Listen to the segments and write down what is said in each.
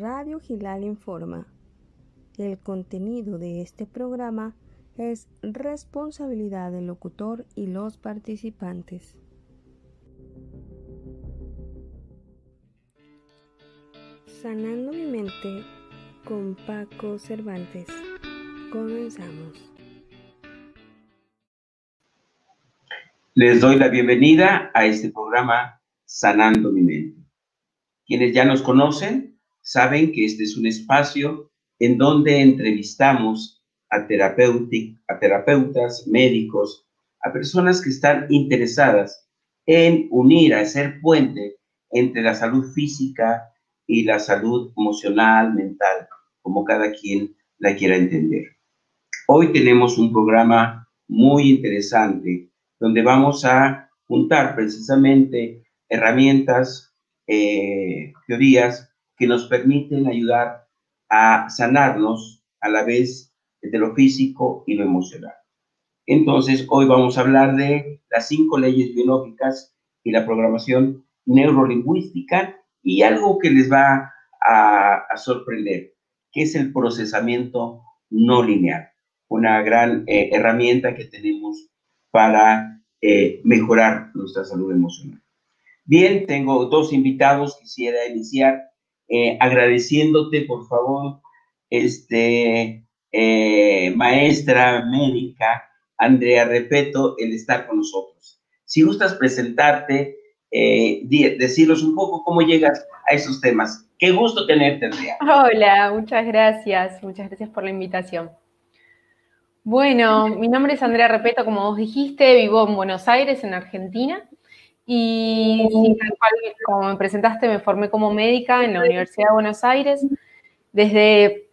Radio Gilal Informa. El contenido de este programa es responsabilidad del locutor y los participantes. Sanando mi mente con Paco Cervantes. Comenzamos. Les doy la bienvenida a este programa Sanando mi mente. Quienes ya nos conocen saben que este es un espacio en donde entrevistamos a, terapeutas, médicos, a personas que están interesadas en unir, a ser puente entre la salud física y la salud emocional, mental, como cada quien la quiera entender. Hoy tenemos un programa muy interesante donde vamos a juntar precisamente herramientas, eh, teorías que nos permiten ayudar a sanarnos a la vez de lo físico y lo emocional. Entonces, hoy vamos a hablar de las cinco leyes biológicas y la programación neurolingüística y algo que les va a, sorprender, que es el procesamiento no lineal, una gran eh, herramienta que tenemos para eh, mejorar nuestra salud emocional. Bien, tengo dos invitados, quisiera iniciar eh, agradeciéndote, por favor, este, eh, maestra médica Andrea Repeto, el estar con nosotros. Si gustas presentarte, eh, decirnos un poco cómo llegas a esos temas. Qué gusto tenerte, Andrea. Hola, muchas gracias, muchas gracias por la invitación. Bueno, mi nombre es Andrea Repeto, como vos dijiste, vivo en Buenos Aires, en Argentina. Y como me presentaste, me formé como médica en la Universidad de Buenos Aires. Desde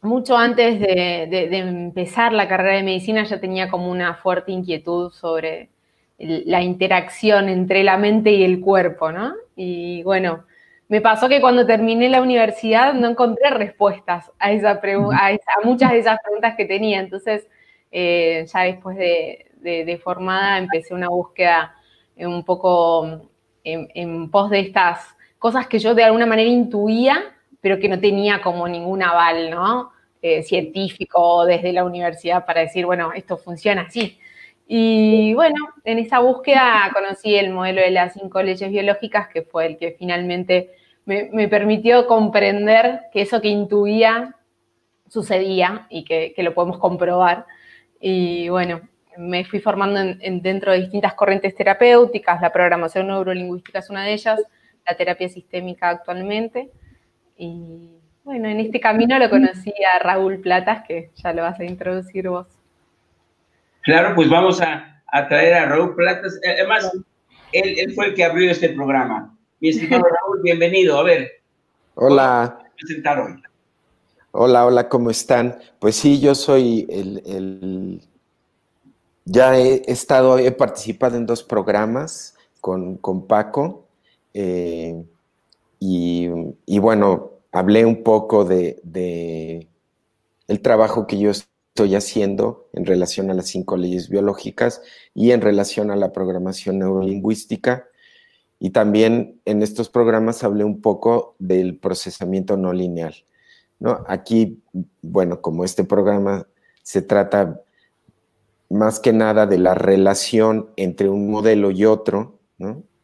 mucho antes de, empezar la carrera de medicina ya tenía como una fuerte inquietud sobre la interacción entre la mente y el cuerpo, ¿no? Y bueno, me pasó que cuando terminé la universidad no encontré respuestas a, esa a, muchas de esas preguntas que tenía. Entonces, eh, ya después de formada empecé una búsqueda un poco en, pos de estas cosas que yo de alguna manera intuía, pero que no tenía como ningún aval, ¿no? Eh, científico desde la universidad para decir, bueno, esto funciona así. Y bueno, en esa búsqueda conocí el modelo de las cinco leyes biológicas, que fue el que finalmente me, permitió comprender que eso que intuía sucedía y que, que, lo podemos comprobar. Y bueno, me fui formando dentro de distintas corrientes terapéuticas, la programación neurolingüística es una de ellas, la terapia sistémica actualmente. Y bueno, en este camino lo conocí a Raúl Platas, que ya lo vas a introducir vos. Claro, pues vamos a, traer a Raúl Platas. Eh, además, él, fue el que abrió este programa. Mi estimado Raúl, bienvenido. A ver. Hola. Presentar hoy. Hola, hola, ¿cómo están? Pues sí, yo soy el ya he estado, he participado en dos programas con, Paco eh, y, bueno, hablé un poco de, el trabajo que yo estoy haciendo en relación a las cinco leyes biológicas y en relación a la programación neurolingüística. Y también en estos programas hablé un poco del procesamiento no lineal. ¿no? Aquí, bueno, como este programa se trata más que nada de la relación entre un modelo y otro,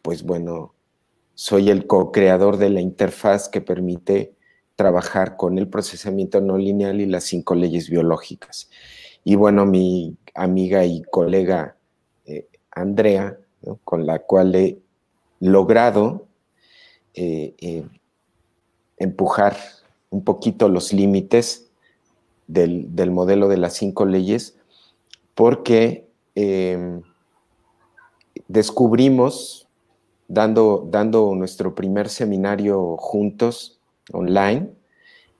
pues bueno, soy el co-creador de la interfaz que permite trabajar con el procesamiento no lineal y las cinco leyes biológicas. Y bueno, mi amiga y colega eh, Andrea, con la cual he logrado eh, eh, empujar un poquito los límites del, del modelo de las cinco leyes, porque em, descubrimos, dando, dando nuestro primer seminario juntos, online,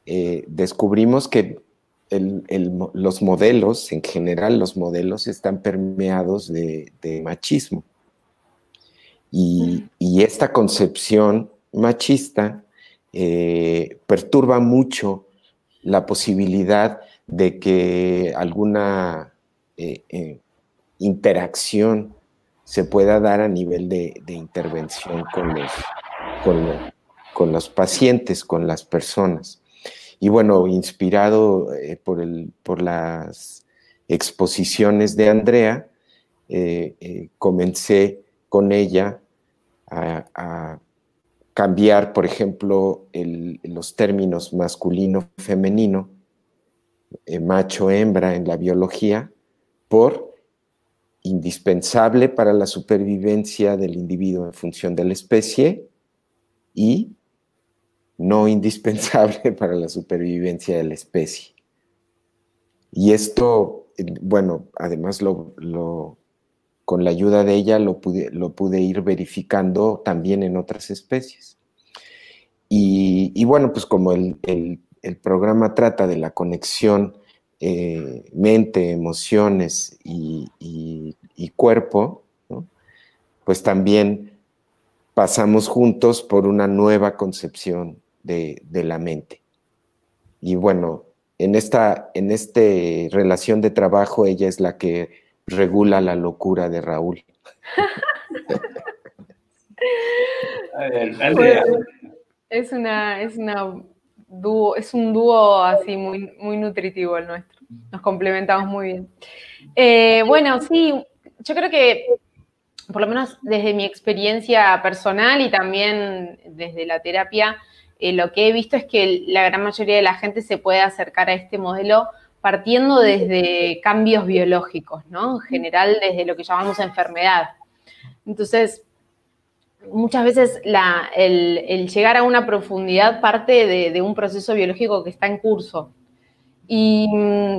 eh, descubrimos que los modelos, en general los modelos están permeados de, machismo. Y, esta concepción machista eh, perturba mucho la posibilidad de que alguna eh, eh, interacción se pueda dar a nivel de, intervención con los, con los pacientes, con las personas. Y bueno, inspirado eh, por, el, por las exposiciones de Andrea, comencé con ella a, cambiar, por ejemplo, los términos masculino-femenino, macho-hembra en la biología, por indispensable para la supervivencia del individuo en función de la especie y no indispensable para la supervivencia de la especie. Y esto, bueno, además lo, con la ayuda de ella lo pude, lo pude, ir verificando también en otras especies. Y, bueno, pues como el, programa trata de la conexión eh, mente, emociones y, cuerpo, pues también pasamos juntos por una nueva concepción de, la mente. Y bueno, en esta en este relación de trabajo ella es la que regula la locura de Raúl. es una es una dúo, es un dúo así muy muy nutritivo el nuestro. Nos complementamos muy bien. Eh, bueno, sí, yo creo que por lo menos desde mi experiencia personal y también desde la terapia, eh, lo que he visto es que la gran mayoría de la gente se puede acercar a este modelo partiendo desde cambios biológicos, ¿no? En general, desde lo que llamamos enfermedad. Entonces, muchas veces el, llegar a una profundidad parte de, un proceso biológico que está en curso. Y mm,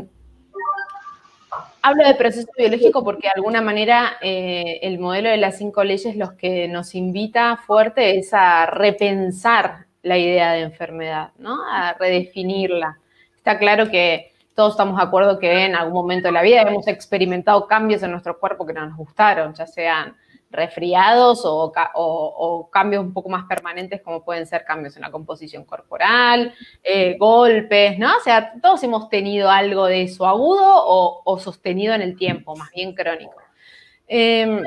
hablo de proceso biológico porque de alguna manera eh, el modelo de las cinco leyes los que nos invita fuerte es a repensar la idea de enfermedad, ¿no? A redefinirla. Está claro que todos estamos de acuerdo que en algún momento de la vida hemos experimentado cambios en nuestro cuerpo que no nos gustaron, ya sean resfriados o, cambios un poco más permanentes como pueden ser cambios en la composición corporal, eh, golpes, ¿no? O sea, todos hemos tenido algo de eso agudo o, sostenido en el tiempo, más bien crónico. Em,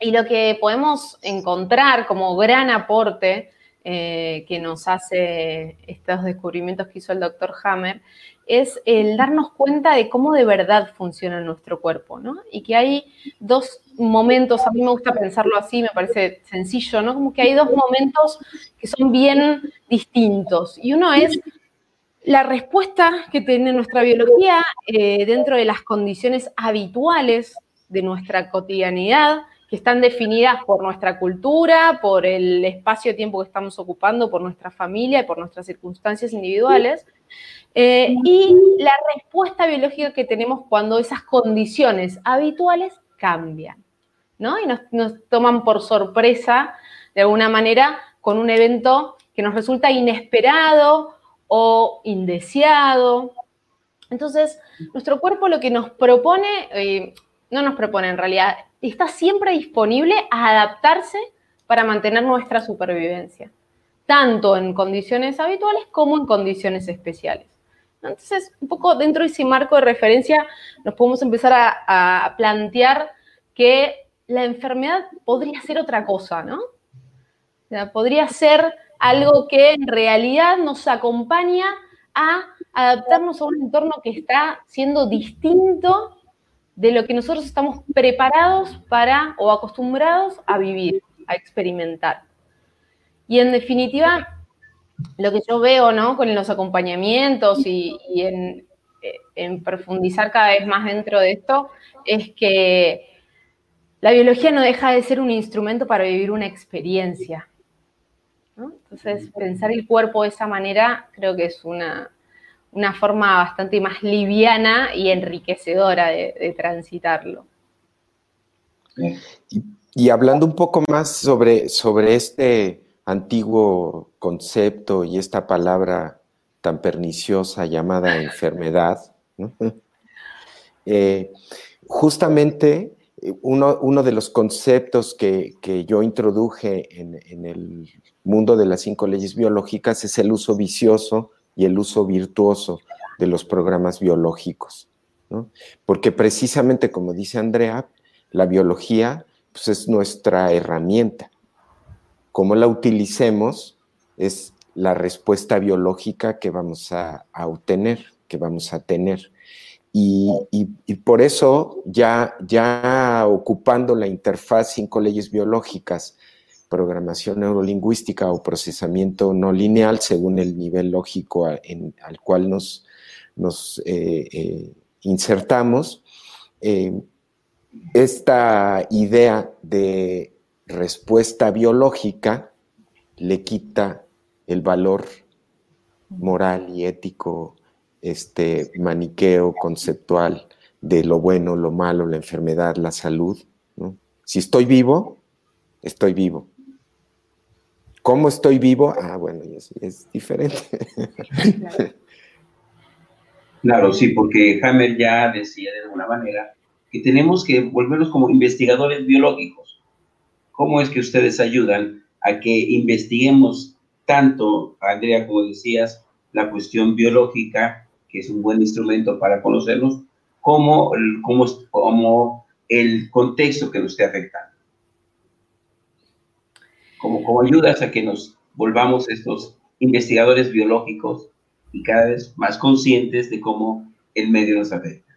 y lo que podemos encontrar como gran aporte eh, que nos hace estos descubrimientos que hizo el doctor Hammer es el darnos cuenta de cómo de verdad funciona nuestro cuerpo, ¿no? Y que hay dos momentos, a mí me gusta pensarlo así, me parece sencillo, ¿no? Como que hay dos momentos que son bien distintos. Y uno es la respuesta que tiene nuestra biología eh, dentro de las condiciones habituales de nuestra cotidianidad, que están definidas por nuestra cultura, por el espacio-tiempo que estamos ocupando, por nuestra familia y por nuestras circunstancias individuales. Eh, y la respuesta biológica que tenemos cuando esas condiciones habituales cambian, ¿no? Y nos, toman por sorpresa, de alguna manera, con un evento que nos resulta inesperado o indeseado. Entonces, nuestro cuerpo lo que nos propone, eh, no nos propone en realidad, está siempre disponible a adaptarse para mantener nuestra supervivencia, tanto en condiciones habituales como en condiciones especiales. Entonces, un poco dentro de ese marco de referencia, nos podemos empezar a, plantear que la enfermedad podría ser otra cosa, ¿no? O sea, podría ser algo que en realidad nos acompaña a adaptarnos a un entorno que está siendo distinto de lo que nosotros estamos preparados para o acostumbrados a vivir, a experimentar. Y en definitiva, lo que yo veo, ¿no? Con los acompañamientos y, eh, en, profundizar cada vez más dentro de esto, es que la biología no deja de ser un instrumento para vivir una experiencia. Entonces, pensar el cuerpo de esa manera creo que es una, forma bastante más liviana y enriquecedora de, transitarlo. Y, hablando un poco más sobre, sobre este antiguo concepto y esta palabra tan perniciosa llamada enfermedad, eh, justamente eh, uno, de los conceptos que, yo introduje en, el mundo de las cinco leyes biológicas es el uso vicioso y el uso virtuoso de los programas biológicos. Porque precisamente, como dice Andrea, la biología pues, es nuestra herramienta cómo la utilicemos es la respuesta biológica que vamos a, obtener, que vamos a tener. Y, por eso ya, ocupando la interfaz cinco leyes biológicas, programación neurolingüística o procesamiento no lineal según el nivel lógico al cual nos, nos eh, eh, insertamos, eh, esta idea de respuesta biológica le quita el valor moral y ético, este maniqueo conceptual de lo bueno, lo malo, la enfermedad, la salud. Si estoy vivo, estoy vivo. ¿Cómo estoy vivo? Ah, bueno, es, diferente. Claro, sí, porque Hammer ya decía de alguna manera que tenemos que volvernos como investigadores biológicos. ¿Cómo es que ustedes ayudan a que investiguemos tanto, Andrea, como decías, la cuestión biológica, que es un buen instrumento para conocernos, como, como, como el contexto que nos esté afectando? Como, como ayudas a que nos volvamos estos investigadores biológicos y cada vez más conscientes de cómo el medio nos afecta.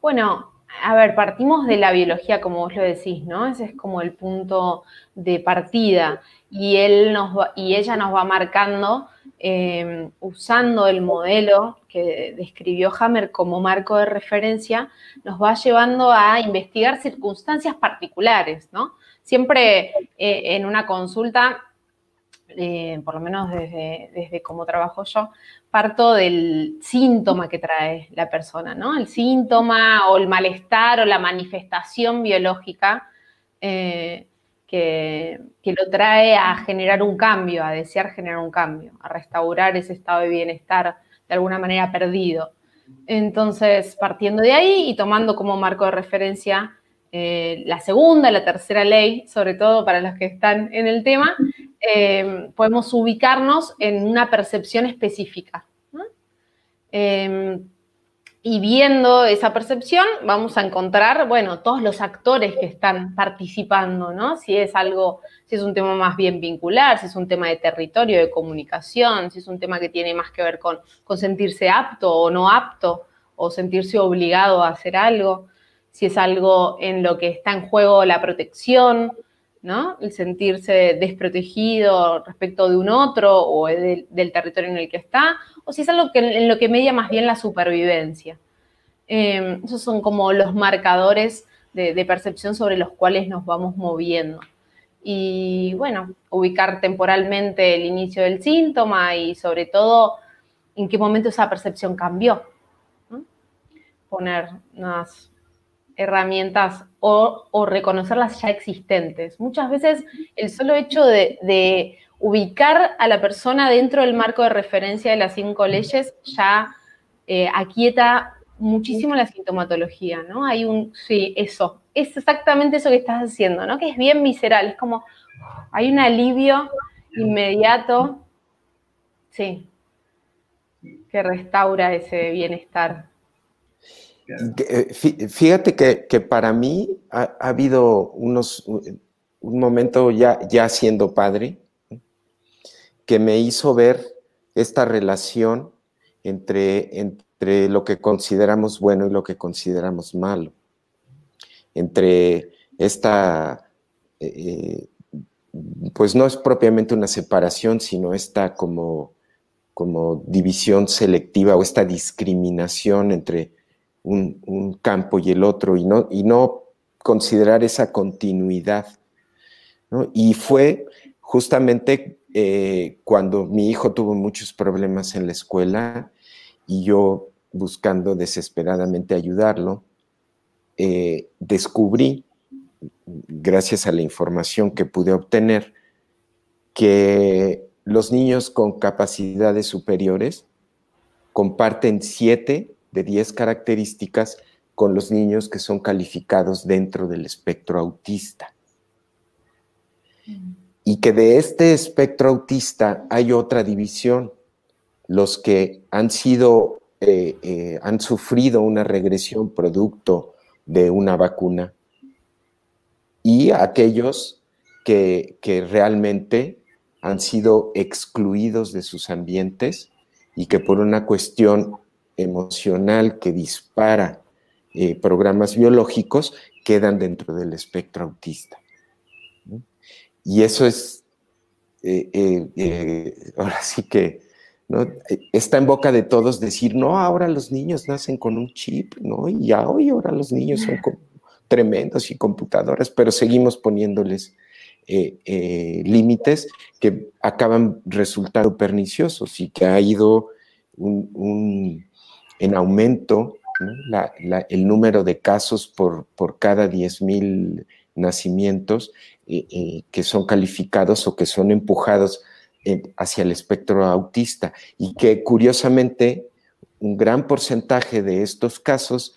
Bueno, a ver, partimos de la biología, como vos lo decís, ¿no? Ese es como el punto de partida. Y, él nos y ella nos va marcando, eh, usando el modelo que describió Hammer como marco de referencia, nos va llevando a investigar circunstancias particulares, ¿no? Siempre eh, en una consulta eh, por lo menos desde, desde cómo trabajo yo, parto del síntoma que trae la persona, ¿no? El síntoma o el malestar o la manifestación biológica eh, que, que, lo trae a generar un cambio, a desear generar un cambio, a restaurar ese estado de bienestar de alguna manera perdido. Entonces, partiendo de ahí y tomando como marco de referencia eh, la segunda, la tercera ley, sobre todo para los que están en el tema, eh, podemos ubicarnos en una percepción específica. Em, y viendo esa percepción, vamos a encontrar, bueno, todos los actores que están participando, ¿no? Si es algo, si es un tema más bien vincular, si es un tema de territorio, de comunicación, si es un tema que tiene más que ver con, con sentirse apto o no apto, o sentirse obligado a hacer algo si es algo en lo que está en juego la protección, ¿no? El sentirse desprotegido respecto de un otro o del territorio en el que está, o si es algo que, en lo que media más bien la supervivencia. Em, esos son como los marcadores de, percepción sobre los cuales nos vamos moviendo. Y bueno, ubicar temporalmente el inicio del síntoma y sobre todo en qué momento esa percepción cambió. Poner unas herramientas o, reconocerlas ya existentes. Muchas veces el solo hecho de, ubicar a la persona dentro del marco de referencia de las cinco leyes ya eh, aquieta muchísimo la sintomatología, ¿no? Hay un, sí, eso, es exactamente eso que estás haciendo, ¿no? Que es bien visceral, es como, hay un alivio inmediato, sí, que restaura ese bienestar. Eh, fíjate que, para mí ha, habido unos, un momento ya, ya siendo padre que me hizo ver esta relación entre, entre lo que consideramos bueno y lo que consideramos malo. Entre esta, eh, pues no es propiamente una separación, sino esta como, como división selectiva o esta discriminación entre un, campo y el otro y no, y no considerar esa continuidad. Y fue justamente eh, cuando mi hijo tuvo muchos problemas en la escuela y yo buscando desesperadamente ayudarlo, eh, descubrí, gracias a la información que pude obtener, que los niños con capacidades superiores comparten siete de 10 características con los niños que son calificados dentro del espectro autista. Y que de este espectro autista hay otra división, los que han sido, eh, eh, han sufrido una regresión producto de una vacuna y aquellos que, realmente han sido excluidos de sus ambientes y que por una cuestión emocional que dispara eh, programas biológicos quedan dentro del espectro autista. Y eso es, eh, eh, ahora sí que, está en boca de todos decir, no, ahora los niños nacen con un chip, ¿no? Y ya hoy ahora los niños son tremendos y computadoras, pero seguimos poniéndoles límites que acaban resultando perniciosos y que ha ido un, en aumento el número de casos por, por cada 10.000 nacimientos eh, eh, que son calificados o que son empujados hacia el espectro autista. Y que curiosamente un gran porcentaje de estos casos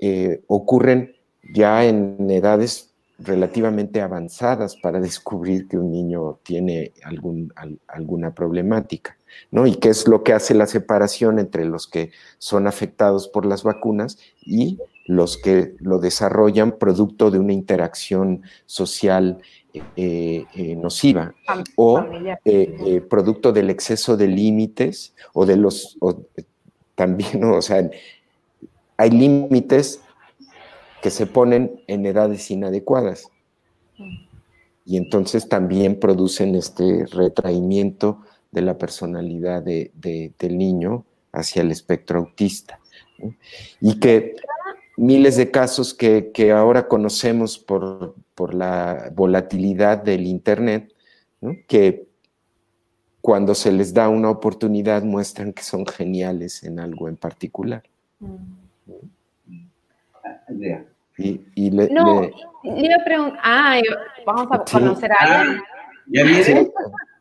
eh, ocurren ya en edades relativamente avanzadas para descubrir que un niño tiene algún, alguna problemática. ¿no? Y qué es lo que hace la separación entre los que son afectados por las vacunas y los que lo desarrollan producto de una interacción social eh, eh, nociva o eh, producto del exceso de límites o de los, también, o sea, hay límites que se ponen en edades inadecuadas. Y entonces también producen este retraimiento de la personalidad de, del niño hacia el espectro autista. Y que miles de casos que, ahora conocemos por, por, la volatilidad del Internet, que cuando se les da una oportunidad muestran que son geniales en algo en particular. Y, le, no, le, iba a preguntar, ah, vamos a conocer a alguien. ¿Ya viene?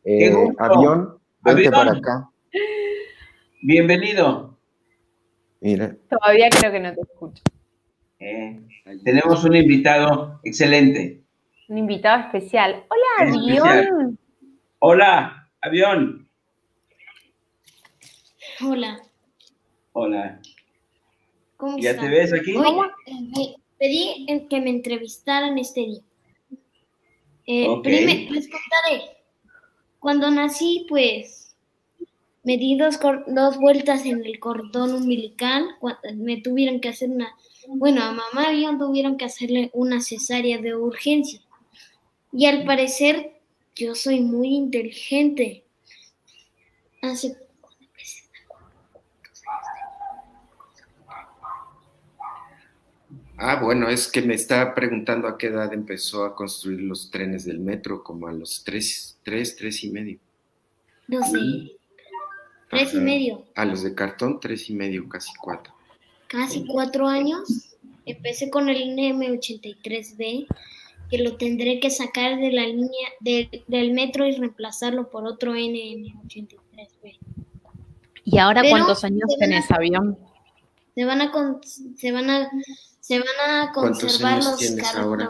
Eh, avión, Vente para acá. Bienvenido. Mira. Todavía creo que no te escucho. Eh, tenemos un invitado excelente. Un invitado especial. Hola, avión. Hola, avión. Hola. Hola. ¿Cómo ¿Ya te ves aquí? Eh, pedí que me entrevistaran este día. Eh, les contaré. Cuando nací, pues me di dos, dos vueltas en el cordón umbilical. Me tuvieron que hacer una, bueno, a mamá bien tuvieron que hacerle una cesárea de urgencia. Y al parecer yo soy muy inteligente. Hace Ah, bueno, es que me está preguntando a qué edad empezó a construir los trenes del metro, como a los tres, tres, tres y medio. No sé. Tres y medio. A los de cartón, tres y medio, casi cuatro. Casi cuatro años. Empecé con el NM83B, que lo tendré que sacar de la línea del metro y reemplazarlo por otro NM83B. ¿Y ahora cuántos años tenés, avión? Se van a, se van a se van a conservar ¿Cuántos años los tienes ahora?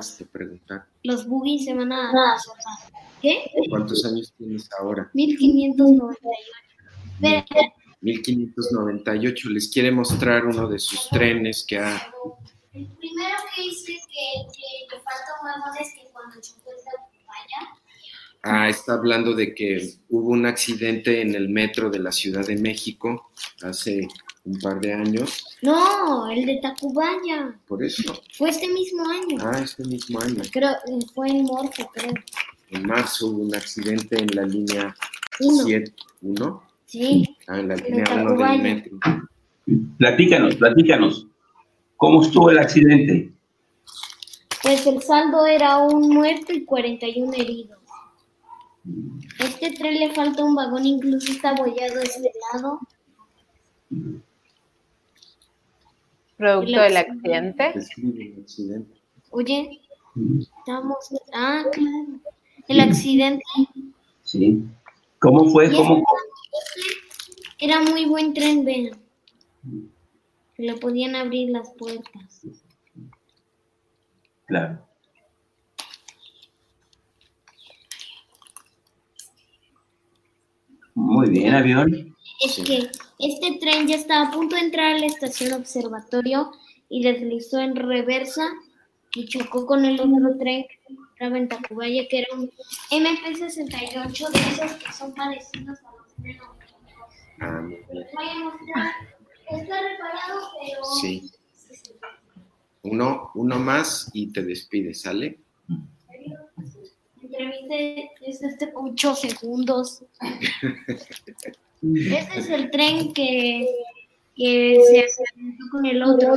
Los boogies se van a conservar. ¿Qué? ¿Cuántos años tienes ahora? 1598. 1598. Les quiere mostrar uno de sus trenes que ha. El primero que dice que, que, falta un es que cuando chocó vaya. Ah, está hablando de que hubo un accidente en el metro de la Ciudad de México hace un par de años. No, el de Tacubaya. Por eso. Fue este mismo año. Ah, este mismo año. Creo, fue en marzo, creo. En marzo hubo un accidente en la línea 7, 1. Sí. Ah, en la línea 1 del metro. Platícanos, platícanos. ¿Cómo estuvo el accidente? Pues el saldo era un muerto y 41 heridos. Este tren le falta un vagón, incluso está abollado este lado. Producto del accidente. Oye, estamos. Ah, claro. El accidente. Sí. ¿Cómo fue? ¿Cómo? Era muy buen tren, ven. Le podían abrir las puertas. Claro. Muy bien, avión. Es que este tren ya estaba a punto de entrar a la estación observatorio y deslizó en reversa y chocó con el otro tren que se encontraba en Tacubaya, que era un MP68 de esos que son parecidos a los los Ah, Está reparado, pero... Sí. Uno, uno más y te despides, ¿sale? Entreviste es este 8 segundos. este es el tren que, que se accidentó con el otro.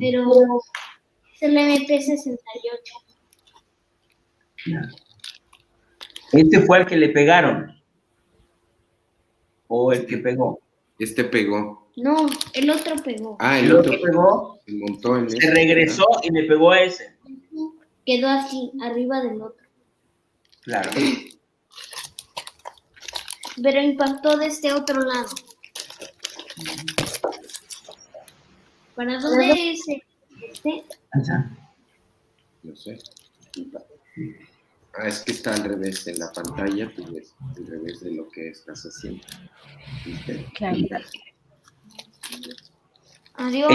pero es el MP68. Este fue el que le pegaron. ¿O el que pegó? Este pegó. No, el otro pegó. Ah, el, otro pegó. Se montó en Se regresó y le pegó a ese. Quedó así, arriba del otro. Claro. Pero impactó de este otro lado. ¿Para dónde es este? No sé. Ah, es que está al revés en la pantalla, pues es al revés de lo que estás haciendo. Claro. Adiós.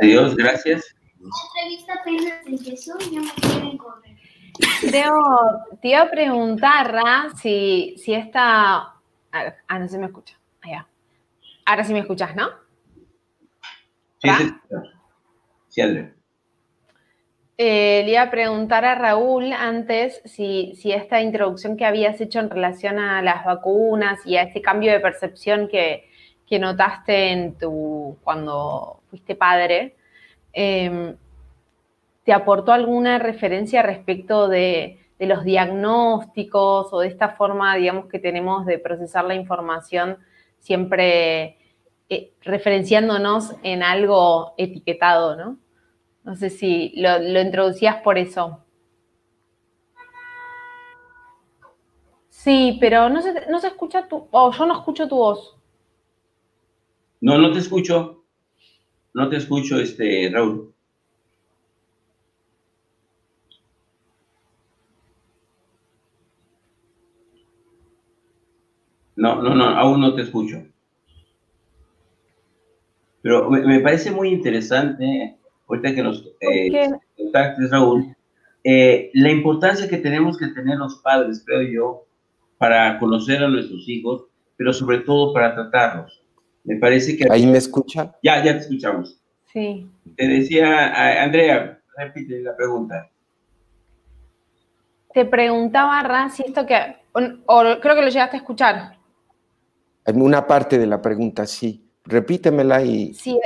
Adiós, gracias. La entrevista apenas empezó y ya me quieren correr. Creo, te iba a preguntar, Ra, si, si esta... Ah, no se me escucha. Allá. Ahora sí me escuchas, ¿no? Sí, sí, sí, Andrea. Eh, le iba a preguntar a Raúl antes si, esta introducción que habías hecho en relación a las vacunas y a este cambio de percepción que, notaste en tu, cuando fuiste padre, em, ¿te aportó alguna referencia respecto de, los diagnósticos o de esta forma, digamos, que tenemos de procesar la información siempre eh, referenciándonos en algo etiquetado, ¿no? No sé si lo, introducías por eso. Sí, pero no se, no se escucha tu... Oh, yo no escucho tu voz. No, no te escucho. No te escucho, este, Raúl. No, no, no, aún no te escucho. Pero me parece muy interesante ahorita que nos eh, contactes, Raúl, eh, la importancia que tenemos que tener los padres, creo yo, para conocer a nuestros hijos, pero sobre todo para tratarlos. Me parece que... ¿Ahí me escucha? Ya, ya te escuchamos. Sí. Te decía, Andrea, repite la pregunta. Te preguntaba, Ran, si esto que... O, creo que lo llegaste a escuchar. Una parte de la pregunta, sí. Repítemela y... Sí,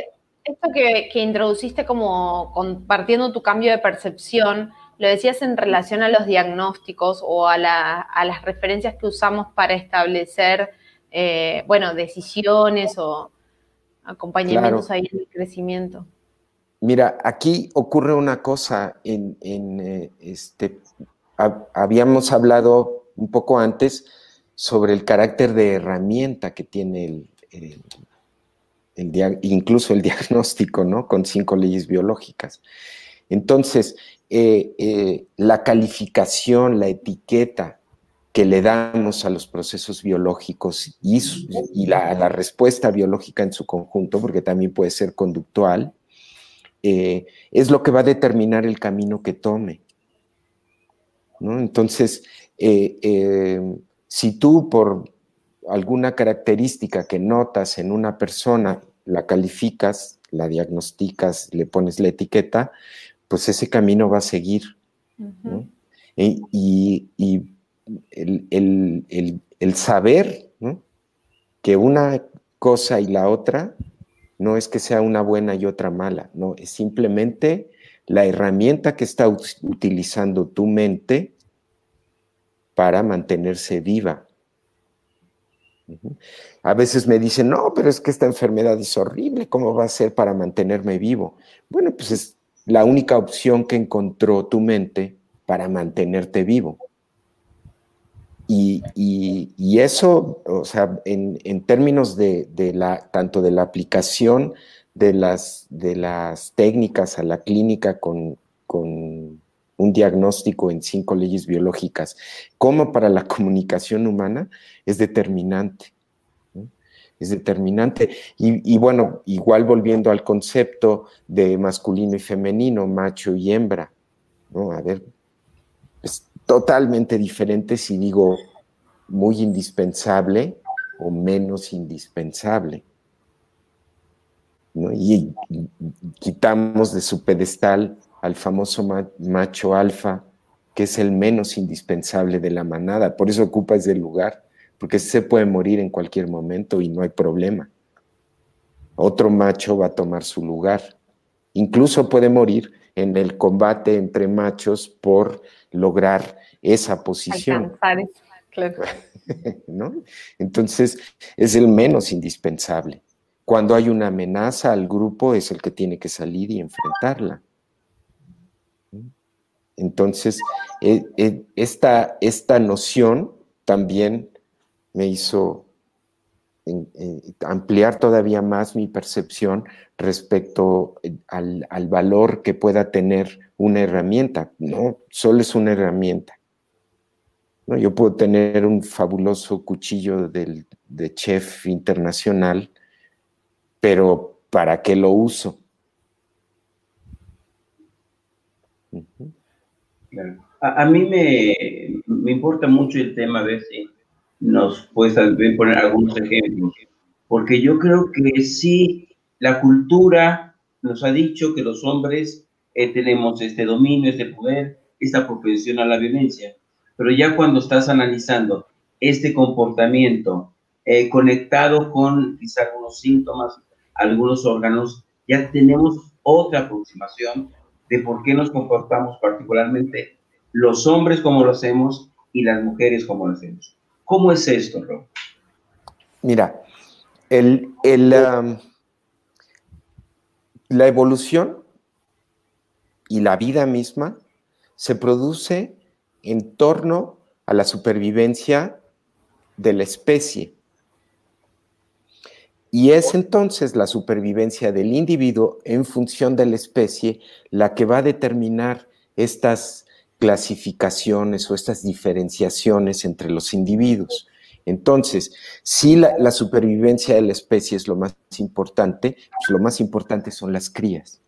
esto que, introduciste como compartiendo tu cambio de percepción, lo decías en relación a los diagnósticos o a, las referencias que usamos para establecer, eh, bueno, decisiones o acompañamientos ahí en el crecimiento. Mira, aquí ocurre una cosa, en, eh, este, habíamos hablado un poco antes sobre el carácter de herramienta que tiene el, incluso el diagnóstico, ¿no? Con cinco leyes biológicas. Entonces, eh, eh, la calificación, la etiqueta que le damos a los procesos biológicos y, la, respuesta biológica en su conjunto, porque también puede ser conductual, eh, es lo que va a determinar el camino que tome. Entonces, si tú por alguna característica que notas en una persona, la calificas, la diagnosticas, le pones la etiqueta, pues ese camino va a seguir. y, el, saber que una cosa y la otra no es que sea una buena y otra mala, no, es simplemente la herramienta que está utilizando tu mente para mantenerse viva. A veces me dicen, no, pero es que esta enfermedad es horrible, ¿cómo va a ser para mantenerme vivo? Bueno, pues es la única opción que encontró tu mente para mantenerte vivo. Y, eso, o sea, en, términos de, la, tanto de la aplicación de las, de las técnicas a la clínica con, con un diagnóstico en cinco leyes biológicas, como para la comunicación humana, es determinante. es determinante. Y, bueno, igual volviendo al concepto de masculino y femenino, macho y hembra, ¿no? A ver, es totalmente diferente si digo muy indispensable o menos indispensable. Y, quitamos de su pedestal al famoso macho alfa, que es el menos indispensable de la manada, por eso ocupa ese lugar porque se puede morir en cualquier momento y no hay problema. Otro macho va a tomar su lugar. Incluso puede morir en el combate entre machos por lograr esa posición. Claro. ¿No? Entonces, es el menos indispensable. Cuando hay una amenaza al grupo, es el que tiene que salir y enfrentarla. Entonces, e, e, esta, esta noción también me hizo ampliar todavía más mi percepción respecto eh, al, valor que pueda tener una herramienta. No, solo es una herramienta. ¿no? Yo puedo tener un fabuloso cuchillo de chef internacional, pero ¿para qué lo uso? A, mí me, me, importa mucho el tema, a ver si nos puedes poner algunos ejemplos, porque yo creo que sí, la cultura nos ha dicho que los hombres eh, tenemos este dominio, este poder, esta propensión a la violencia, pero ya cuando estás analizando este comportamiento eh, conectado con quizá algunos síntomas, algunos órganos, ya tenemos otra aproximación de por qué nos comportamos particularmente los hombres como lo hacemos y las mujeres como lo hacemos. ¿Cómo es esto, Rob? Mira, el, um, la evolución y la vida misma se produce en torno a la supervivencia de la especie. Y es entonces la supervivencia del individuo en función de la especie la que va a determinar estas clasificaciones o estas diferenciaciones entre los individuos. Entonces, si la, supervivencia de la especie es lo más importante, pues lo más importante son las crías.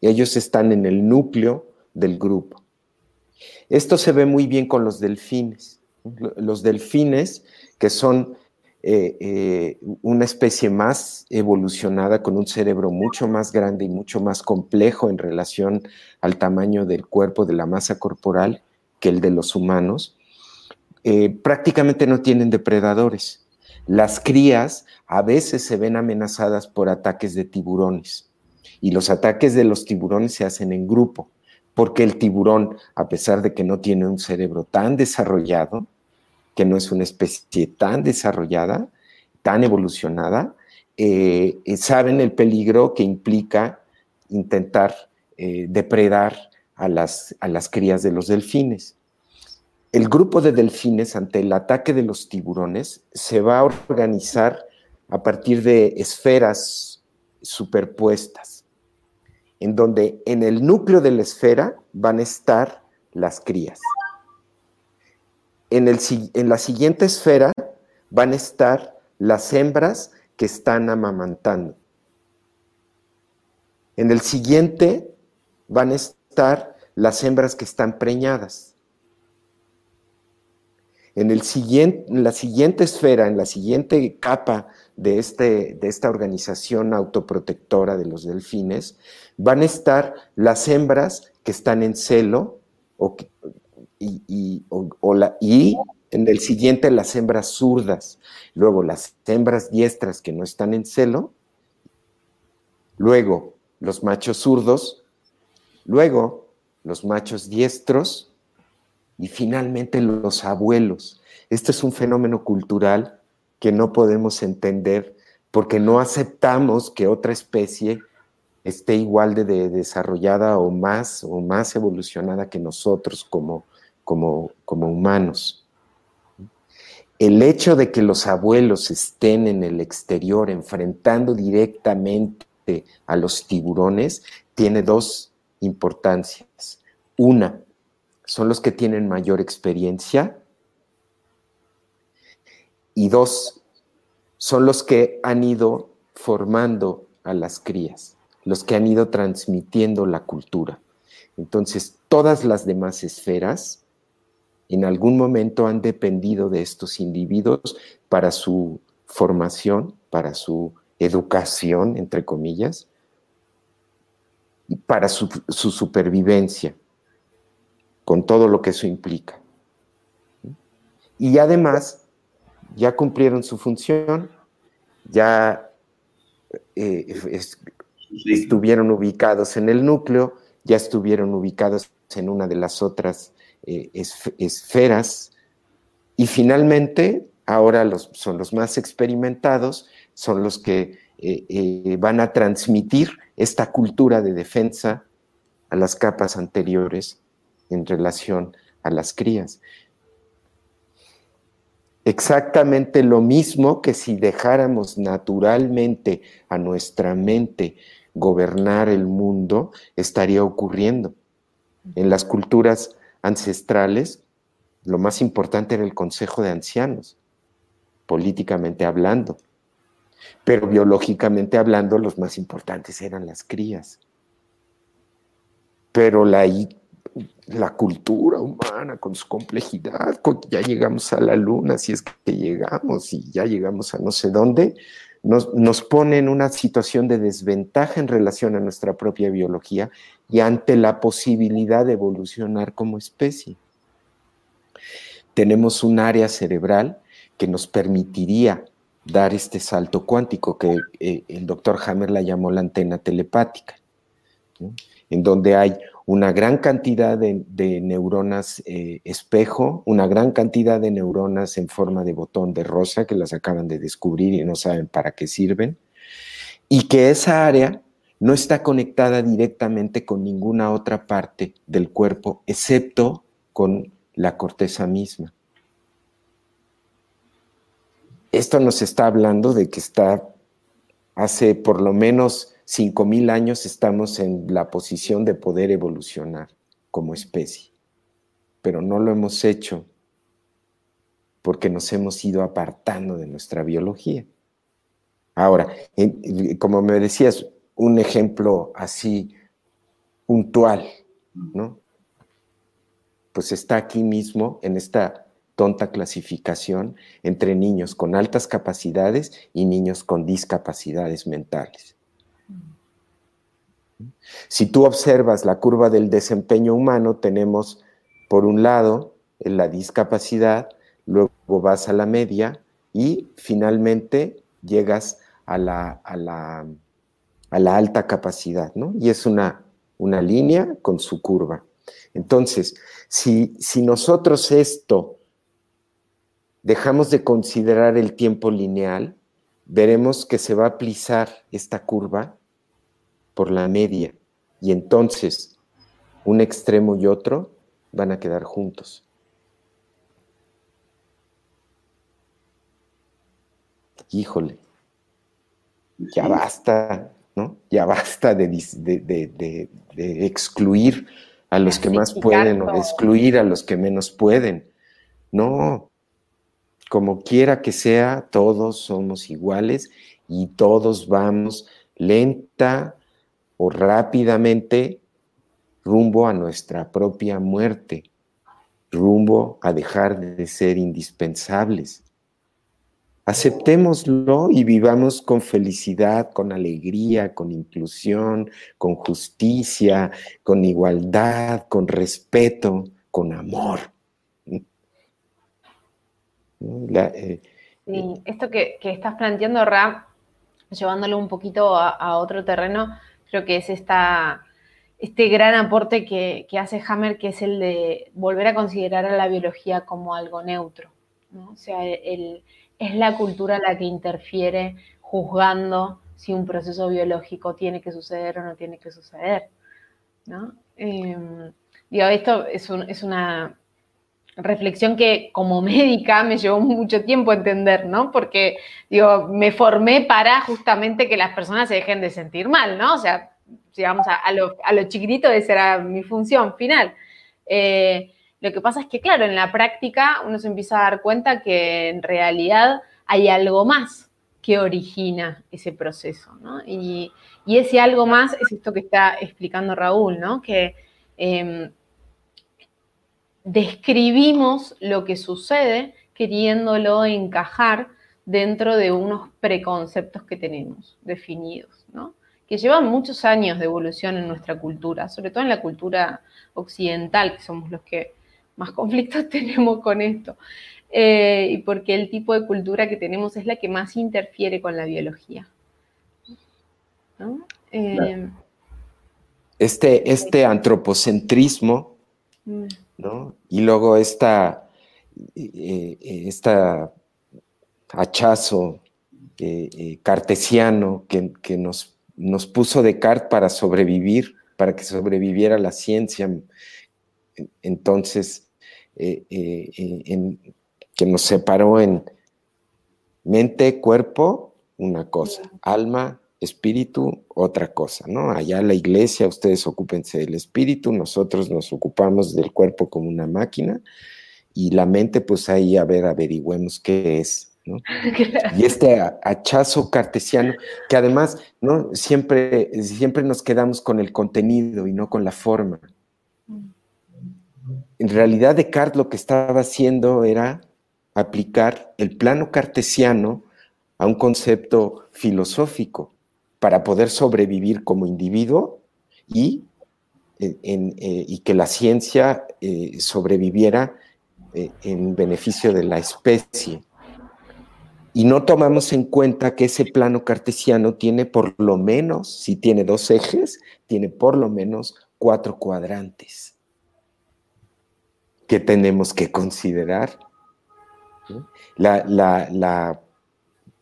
Ellos están en el núcleo del grupo. Esto se ve muy bien con los delfines. Los delfines, que son eh, eh, una especie más evolucionada, con un cerebro mucho más grande y mucho más complejo en relación al tamaño del cuerpo, de la masa corporal, que el de los humanos, eh, prácticamente no tienen depredadores. Las crías a veces se ven amenazadas por ataques de tiburones y los ataques de los tiburones se hacen en grupo, porque el tiburón, a pesar de que no tiene un cerebro tan desarrollado, que no es una especie tan desarrollada, tan evolucionada, eh, eh, saben el peligro que implica intentar eh, depredar a las, a las crías de los delfines. El grupo de delfines ante el ataque de los tiburones se va a organizar a partir de esferas superpuestas, en donde en el núcleo de la esfera van a estar las crías en, la siguiente esfera van a estar las hembras que están amamantando. En el siguiente van a estar las hembras que están preñadas. En, el siguiente, en la siguiente esfera, en la siguiente capa de, este, de esta organización autoprotectora de los delfines, van a estar las hembras que están en celo o que, y, y en el siguiente las hembras zurdas, luego las hembras diestras que no están en celo, luego los machos zurdos, luego los machos diestros y finalmente los abuelos. Este es un fenómeno cultural que no podemos entender porque no aceptamos que otra especie esté igual de, de desarrollada o más o más evolucionada que nosotros como, como, humanos. El hecho de que los abuelos estén en el exterior enfrentando directamente a los tiburones tiene dos importancias. Una, son los que tienen mayor experiencia. Y dos, son los que han ido formando a las crías, los que han ido transmitiendo la cultura. Entonces, todas las demás esferas en algún momento han dependido de estos individuos para su formación, para su educación, entre comillas, para su, supervivencia, con todo lo que eso implica. Y además, ya cumplieron su función, ya eh, estuvieron ubicados en el núcleo, ya estuvieron ubicados en una de las otras eh, esferas y finalmente ahora los, son los más experimentados, son los que eh, eh, van a transmitir esta cultura de defensa a las capas anteriores en relación a las crías. Exactamente lo mismo que si dejáramos naturalmente a nuestra mente gobernar el mundo, estaría ocurriendo. En las culturas ancestrales, lo más importante era el consejo de ancianos, políticamente hablando. Pero biológicamente hablando, los más importantes eran las crías. Pero la, la cultura humana con su complejidad, ya llegamos a la luna, si es que llegamos, y ya llegamos a no sé dónde, nos, nos, pone en una situación de desventaja en relación a nuestra propia biología y ante la posibilidad de evolucionar como especie. Tenemos un área cerebral que nos permitiría dar este salto cuántico que eh, el doctor Hammer la llamó la antena telepática, en donde hay una gran cantidad de, neuronas eh, espejo, una gran cantidad de neuronas en forma de botón de rosa que las acaban de descubrir y no saben para qué sirven, y que esa área no está conectada directamente con ninguna otra parte del cuerpo, excepto con la corteza misma. Esto nos está hablando de que está hace por lo menos 5.000 años estamos en la posición de poder evolucionar como especie, pero no lo hemos hecho porque nos hemos ido apartando de nuestra biología. Ahora, como me decías, un ejemplo así puntual, ¿no? Pues está aquí mismo en esta tonta clasificación entre niños con altas capacidades y niños con discapacidades mentales. Si tú observas la curva del desempeño humano, tenemos por un lado la discapacidad, luego vas a la media y finalmente llegas a la, a la, alta capacidad, ¿no? Y es una, una línea con su curva. Entonces, si, si nosotros esto dejamos de considerar el tiempo lineal, veremos que se va a plisar esta curva por la media y entonces un extremo y otro van a quedar juntos. Híjole, ya basta, ¿no? Ya basta de, excluir a los que más pueden o de excluir a los que menos pueden. No, como quiera que sea, todos somos iguales y todos vamos lenta, rápidamente rumbo a nuestra propia muerte, rumbo a dejar de ser indispensables. Aceptémoslo y vivamos con felicidad, con alegría, con inclusión, con justicia, con igualdad, con respeto, con amor. Eh, esto que, estás planteando, Ra, llevándolo un poquito a otro terreno, Creo que es esta, este gran aporte que, hace Hammer, que es el de volver a considerar a la biología como algo neutro. O sea, es la cultura la que interfiere juzgando si un proceso biológico tiene que suceder o no tiene que suceder. Em, digo, esto es, es, una reflexión que como médica me llevó mucho tiempo entender, ¿no? Porque, digo, me formé para justamente que las personas se dejen de sentir mal, ¿no? O sea, si vamos a, lo, chiquitito, esa era mi función final. Eh, lo que pasa es que, claro, en la práctica uno se empieza a dar cuenta que en realidad hay algo más, que origina ese proceso, ¿no? Y, ese algo más es esto que está explicando Raúl, ¿no? Que em, describimos lo que sucede queriéndolo encajar dentro de unos preconceptos que tenemos definidos, ¿no? que llevan muchos años de evolución en nuestra cultura, sobre todo en la cultura occidental, que somos los que más conflictos tenemos con esto, eh, y porque el tipo de cultura que tenemos es la que más interfiere con la biología. Eh, este, este antropocentrismo, mm. ¿No? y luego esta, eh, esta hachazo cartesiano que, que nos nos puso Descartes para sobrevivir, para que sobreviviera la ciencia. Entonces, eh, eh, que nos separó en mente, cuerpo, una cosa, alma, espíritu, otra cosa, ¿no? Allá la iglesia, ustedes ocúpense del espíritu, nosotros nos ocupamos del cuerpo como una máquina y la mente, pues ahí a ver, averigüemos qué es. Y este hachazo cartesiano, que además ¿no? siempre, siempre nos quedamos con el contenido y no con la forma. En realidad Descartes lo que estaba haciendo era aplicar el plano cartesiano a un concepto filosófico para poder sobrevivir como individuo y, eh, eh, que la ciencia eh, sobreviviera en beneficio de la especie y no tomamos en cuenta que ese plano cartesiano tiene por lo menos, si tiene dos ejes, tiene por lo menos cuatro cuadrantes que tenemos que considerar. La,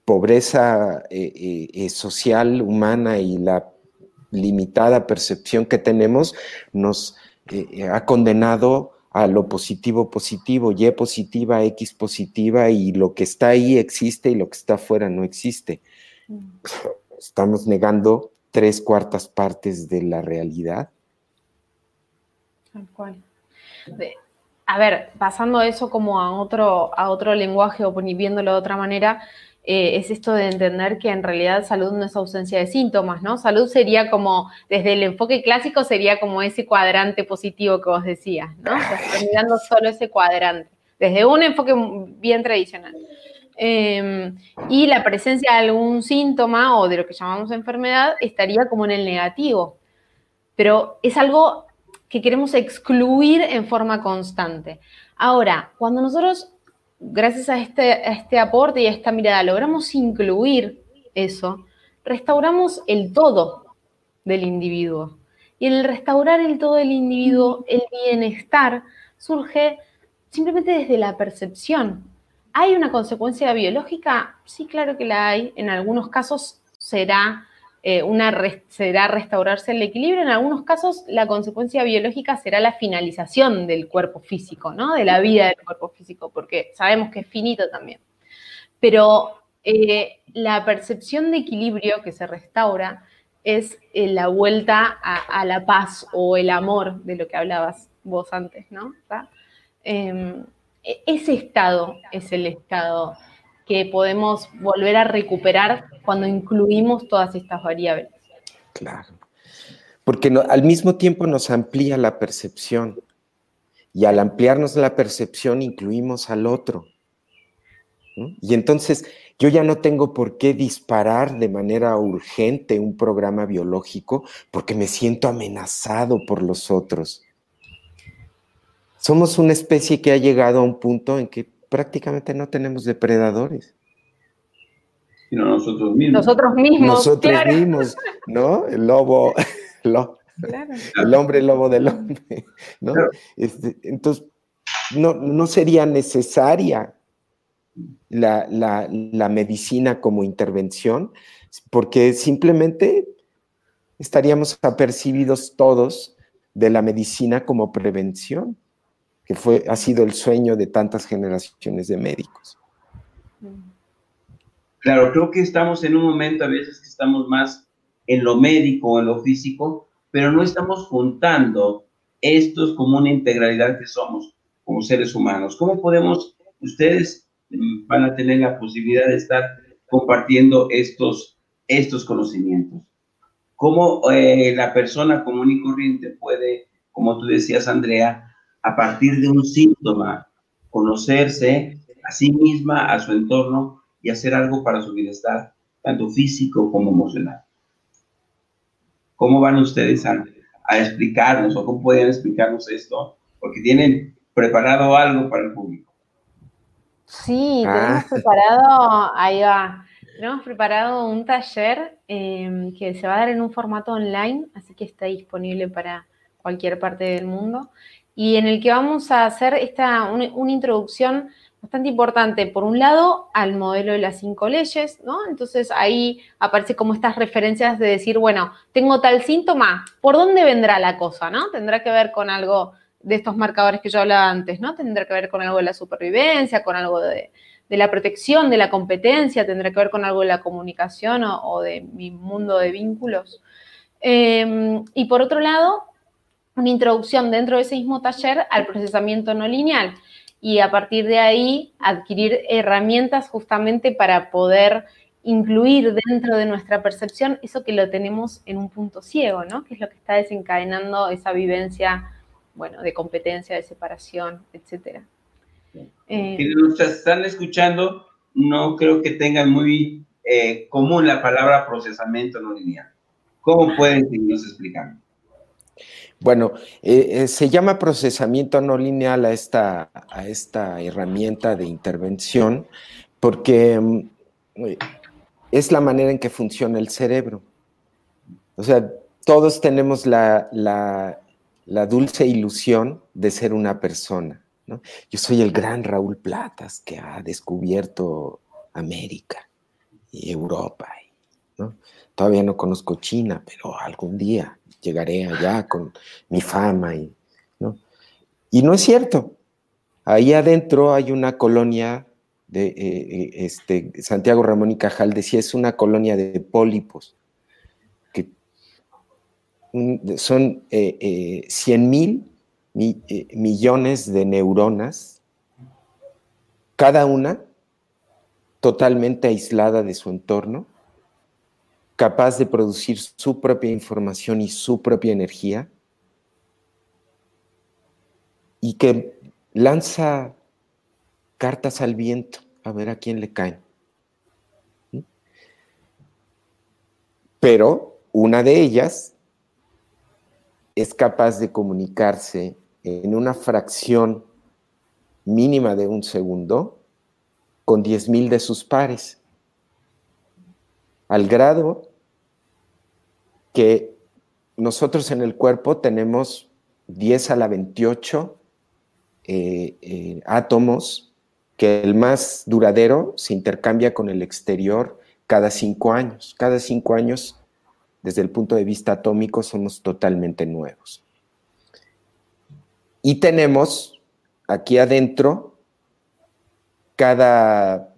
pobreza eh, eh, eh, social, humana y la limitada percepción que tenemos nos ha condenado a lo positivo positivo, Y positiva, X positiva, y lo que está ahí existe y lo que está afuera no existe. Mm. Estamos negando tres cuartas partes de la realidad. Tal cual. a ver, pasando eso como a otro, a otro lenguaje o viéndolo de otra manera, eh, es esto de entender que en realidad salud no es ausencia de síntomas, ¿no? Salud sería como, desde el enfoque clásico, sería como ese cuadrante positivo que vos decías, ¿no? Mirando solo ese cuadrante, desde un enfoque bien tradicional. Em, y la presencia de algún síntoma o de lo que llamamos enfermedad estaría como en el negativo. Pero es algo que queremos excluir en forma constante. Ahora, cuando nosotros gracias a este, este aporte y a esta mirada logramos incluir eso, restauramos el todo del individuo. Y en el restaurar el todo del individuo, el bienestar surge simplemente desde la percepción. ¿Hay una consecuencia biológica? Sí, claro que la hay. En algunos casos será eh, una será restaurarse el equilibrio. En algunos casos, la consecuencia biológica será la finalización del cuerpo físico, ¿no? De la vida del cuerpo físico, porque sabemos que es finito también. Pero eh, la percepción de equilibrio que se restaura es eh, la vuelta a, la paz o el amor de lo que hablabas vos antes, ¿no? Em, e-, ese estado es el estado que podemos volver a recuperar cuando incluimos todas estas variables. Claro, porque al mismo tiempo nos amplía la percepción y al ampliarnos la percepción incluimos al otro. Y entonces yo ya no tengo por qué disparar de manera urgente un programa biológico porque me siento amenazado por los otros. Somos una especie que ha llegado a un punto en que prácticamente no tenemos depredadores. Sino nosotros mismos. Nosotros mismos. Nosotros mismos, ¿no? El lobo, el hombre lobo del hombre, ¿no? Este, entonces, no, sería necesaria la, la medicina como intervención, porque simplemente estaríamos apercibidos todos de la medicina como prevención fue, ha sido el sueño de tantas generaciones de médicos. Claro, creo que estamos en un momento a veces que estamos más en lo médico, en lo físico, pero no estamos juntando estos como una integralidad que somos como seres humanos. ¿Cómo podemos, ustedes van a tener la posibilidad de estar compartiendo estos, estos conocimientos. ¿Cómo eh, la persona común y corriente puede, como tú decías, Andrea, a partir de un síntoma, conocerse a sí misma, a su entorno y hacer algo para su bienestar, tanto físico como emocional? ¿Cómo van ustedes a, a explicarnos o cómo pueden explicarnos esto? Porque tienen preparado algo para el público. Sí, tenemos ah. preparado, ahí va, tenemos preparado un taller em, que se va a dar en un formato online, así que está disponible para cualquier parte del mundo, y en el que vamos a hacer esta, una, introducción bastante importante, por un lado, al modelo de las cinco leyes, ¿no? Entonces ahí aparece como estas referencias de decir, bueno, tengo tal síntoma, ¿por dónde vendrá la cosa, ¿no? Tendrá que ver con algo de estos marcadores que yo hablaba antes, ¿no? Tendrá que ver con algo de la supervivencia, con algo de, la protección, de la competencia, tendrá que ver con algo de la comunicación o, de mi mundo de vínculos. Em, y por otro lado, una introducción dentro de ese mismo taller al procesamiento no lineal y a partir de ahí adquirir herramientas justamente para poder incluir dentro de nuestra percepción eso que lo tenemos en un punto ciego, ¿no? Que es lo que está desencadenando esa vivencia bueno, de competencia, de separación, etcétera. Eh, Quienes nos están escuchando, no creo que tengan muy eh, común la palabra procesamiento no lineal. ¿Cómo pueden seguirnos explicando? Bueno, eh, se llama procesamiento no lineal a esta, a esta herramienta de intervención porque mm, es la manera en que funciona el cerebro. O sea, todos tenemos la, la dulce ilusión de ser una persona. Yo soy el gran Raúl Platas que ha descubierto América y Europa. Todavía no conozco China, pero algún día llegaré allá con mi fama. Y ¿no? y no es cierto. Ahí adentro hay una colonia de eh, eh, este, Santiago Ramón y Cajal decía, es una colonia de pólipos son eh, 100 eh, mil millones de neuronas, cada una totalmente aislada de su entorno, capaz de producir su propia información y su propia energía, y que lanza cartas al viento a ver a quién le caen. Pero una de ellas es capaz de comunicarse en una fracción mínima de un segundo con 10.000 de sus pares, al grado que nosotros en el cuerpo tenemos 10 a la 28 eh, eh, átomos que el más duradero se intercambia con el exterior cada cinco años. Cada cinco años desde el punto de vista atómico somos totalmente nuevos. Y tenemos aquí adentro cada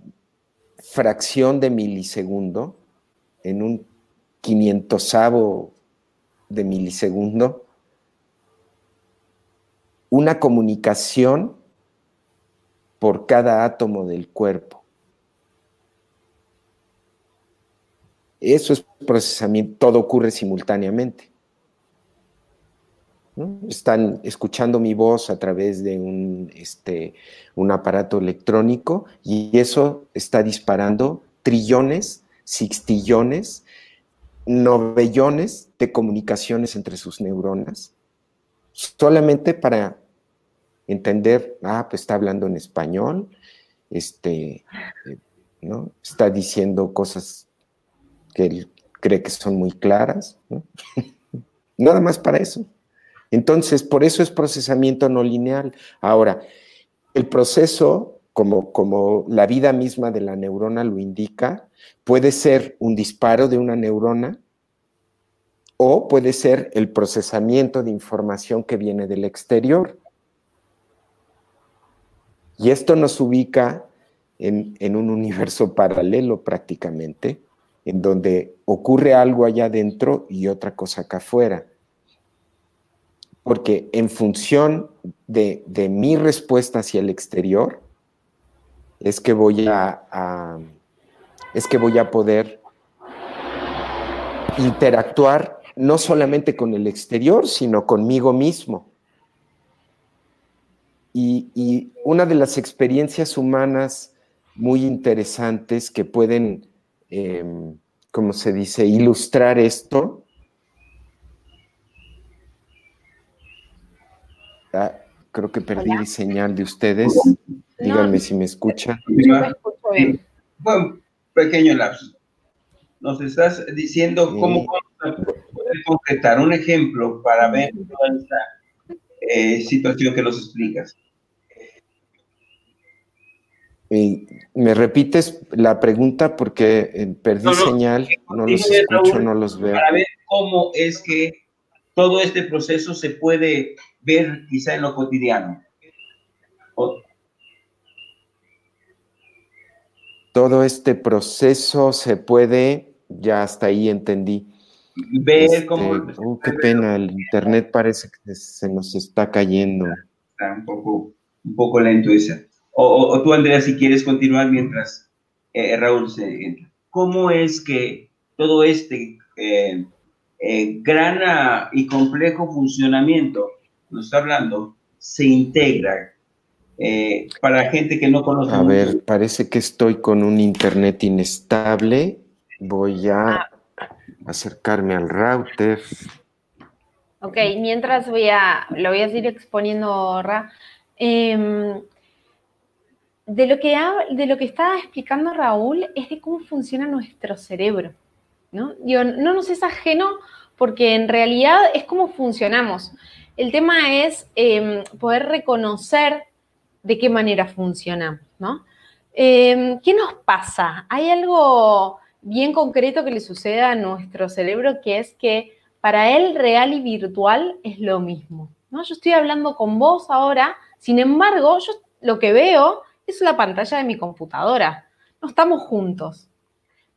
fracción de milisegundo, en un quinientosavo de milisegundo, una comunicación por cada átomo del cuerpo. Eso es procesamiento, todo ocurre simultáneamente. Están escuchando mi voz a través de un, este, un aparato electrónico y eso está disparando trillones, sextillones, novellones de comunicaciones entre sus neuronas, solamente para entender, ah, pues está hablando en español, este, eh, ¿no? está diciendo cosas que él cree que son muy claras. Nada más para eso. Entonces, por eso es procesamiento no lineal. Ahora, el proceso, como, como la vida misma de la neurona lo indica, puede ser un disparo de una neurona o puede ser el procesamiento de información que viene del exterior. Y esto nos ubica en, en un universo paralelo prácticamente, en donde ocurre algo allá adentro y otra cosa acá afuera. Porque en función de, mi respuesta hacia el exterior, es que voy a, es que voy a poder interactuar no solamente con el exterior, sino conmigo mismo. Y, una de las experiencias humanas muy interesantes que pueden, em, como se dice, ilustrar esto, ah, creo que perdí señal de ustedes. Díganme si me escucha. Bueno, pequeño lapso. Nos estás diciendo cómo poder concretar un ejemplo para ver toda esta eh, situación que nos explicas. ¿Me repites la pregunta? Porque eh, perdí señal, no los escucho, no los veo. Para ver cómo es que todo este proceso se puede ver quizá en lo cotidiano. Todo este proceso se puede, ya hasta ahí entendí. Ver este, cómo... Oh, qué pena, el internet parece que se nos está cayendo. Está un poco, un poco lento ese. O, tú, Andrea, si quieres continuar mientras eh, Raúl se entra. ¿Cómo es que todo este eh, eh, gran y complejo funcionamiento, nos está hablando, se integra para gente que no conoce? A ver, parece que estoy con un internet inestable. Voy a ah. acercarme al router. Ok, mientras voy a, lo voy a seguir exponiendo, Ra. Em, de lo, que de lo que está explicando Raúl es de cómo funciona nuestro cerebro. ¿no? no nos es ajeno porque en realidad es cómo funcionamos. El tema es em, poder reconocer de qué manera funcionamos. ¿no? Em, ¿Qué nos pasa? Hay algo bien concreto que le sucede a nuestro cerebro que es que para él real y virtual es lo mismo. ¿no? Yo estoy hablando con vos ahora, sin embargo, yo lo que veo es la pantalla de mi computadora. No estamos juntos.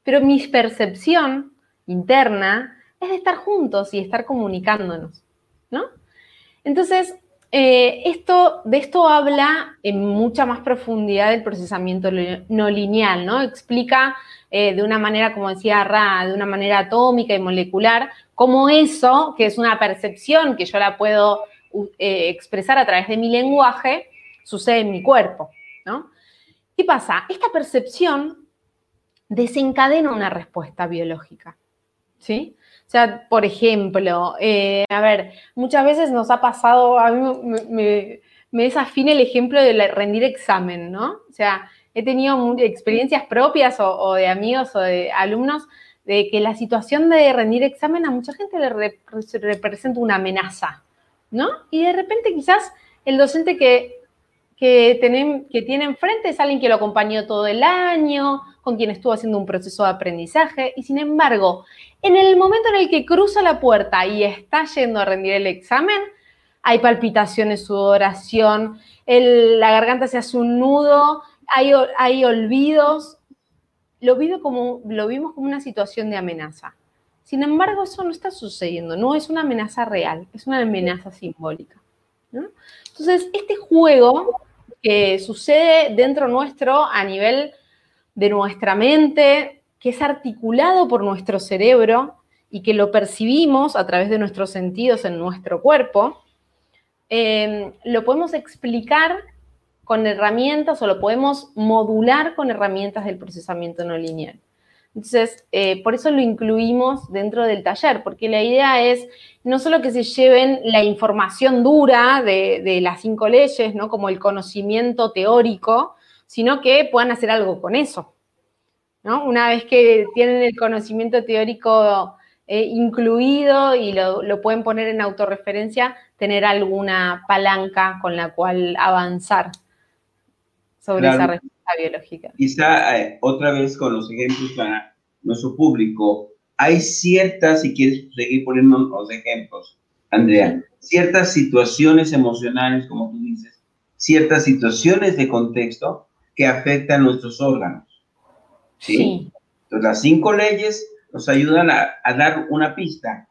Pero mi percepción interna es de estar juntos y estar comunicándonos, ¿no? Entonces, eh, esto, de esto habla en mucha más profundidad el procesamiento no lineal, ¿no? Explica eh, de una manera, como decía Ra, de una manera atómica y molecular, cómo eso, que es una percepción que yo la puedo eh, expresar a través de mi lenguaje, sucede en mi cuerpo. ¿Qué pasa? Esta percepción desencadena una respuesta biológica, ¿sí? O sea, por ejemplo, eh, a ver, muchas veces nos ha pasado, a mí me, desafina el ejemplo de rendir examen, ¿no? O sea, he tenido experiencias propias o, de amigos o de alumnos de que la situación de rendir examen a mucha gente le representa una amenaza, ¿no? Y de repente quizás el docente que que, tienen, que tiene enfrente es alguien que lo acompañó todo el año, con quien estuvo haciendo un proceso de aprendizaje, y sin embargo, en el momento en el que cruza la puerta y está yendo a rendir el examen, hay palpitaciones, sudoración, la garganta se hace un nudo, hay, hay olvidos. Lo, como, lo vimos como una situación de amenaza. Sin embargo, eso no está sucediendo, no es una amenaza real, es una amenaza simbólica. Entonces, este juego que sucede dentro nuestro a nivel de nuestra mente, que es articulado por nuestro cerebro y que lo percibimos a través de nuestros sentidos en nuestro cuerpo, em, lo podemos explicar con herramientas o lo podemos modular con herramientas del procesamiento no lineal. Entonces, eh, por eso lo incluimos dentro del taller, porque la idea es no solo que se lleven la información dura de, las cinco leyes, ¿no? Como el conocimiento teórico, sino que puedan hacer algo con eso. ¿no? Una vez que tienen el conocimiento teórico eh, incluido y lo, pueden poner en autorreferencia, tener alguna palanca con la cual avanzar sobre esa respuesta biológica. Quizá eh, otra vez con los ejemplos para nuestro público, hay ciertas, si quieres seguir poniendo los ejemplos, Andrea, ciertas situaciones emocionales, como tú dices, ciertas situaciones de contexto que afectan nuestros órganos. ¿sí? Entonces, las cinco leyes nos ayudan a, dar una pista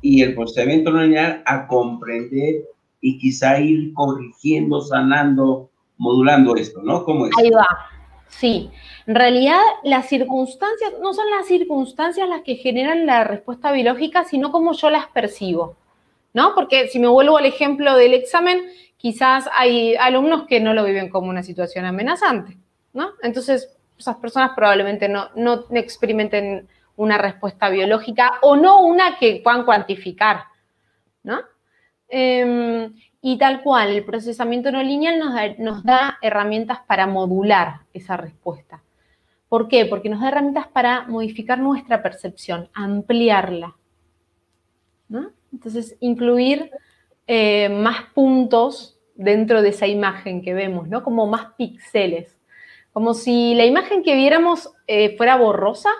y el procedimiento lineal a comprender y quizá ir corrigiendo, sanando, modulando esto, ¿no? ¿Cómo es? Ahí va. Sí, en realidad las circunstancias, no son las circunstancias las que generan la respuesta biológica, sino cómo yo las percibo, ¿no? Porque si me vuelvo al ejemplo del examen, quizás hay alumnos que no lo viven como una situación amenazante, ¿no? Entonces, esas personas probablemente no, no experimenten una respuesta biológica o no una que puedan cuantificar, ¿no? Em, y tal cual, el procesamiento no lineal nos da, herramientas para modular esa respuesta. ¿Por qué? Porque nos da herramientas para modificar nuestra percepción, ampliarla. Entonces, incluir eh, más puntos dentro de esa imagen que vemos, ¿no? Como más píxeles. Como si la imagen que viéramos eh, fuera borrosa,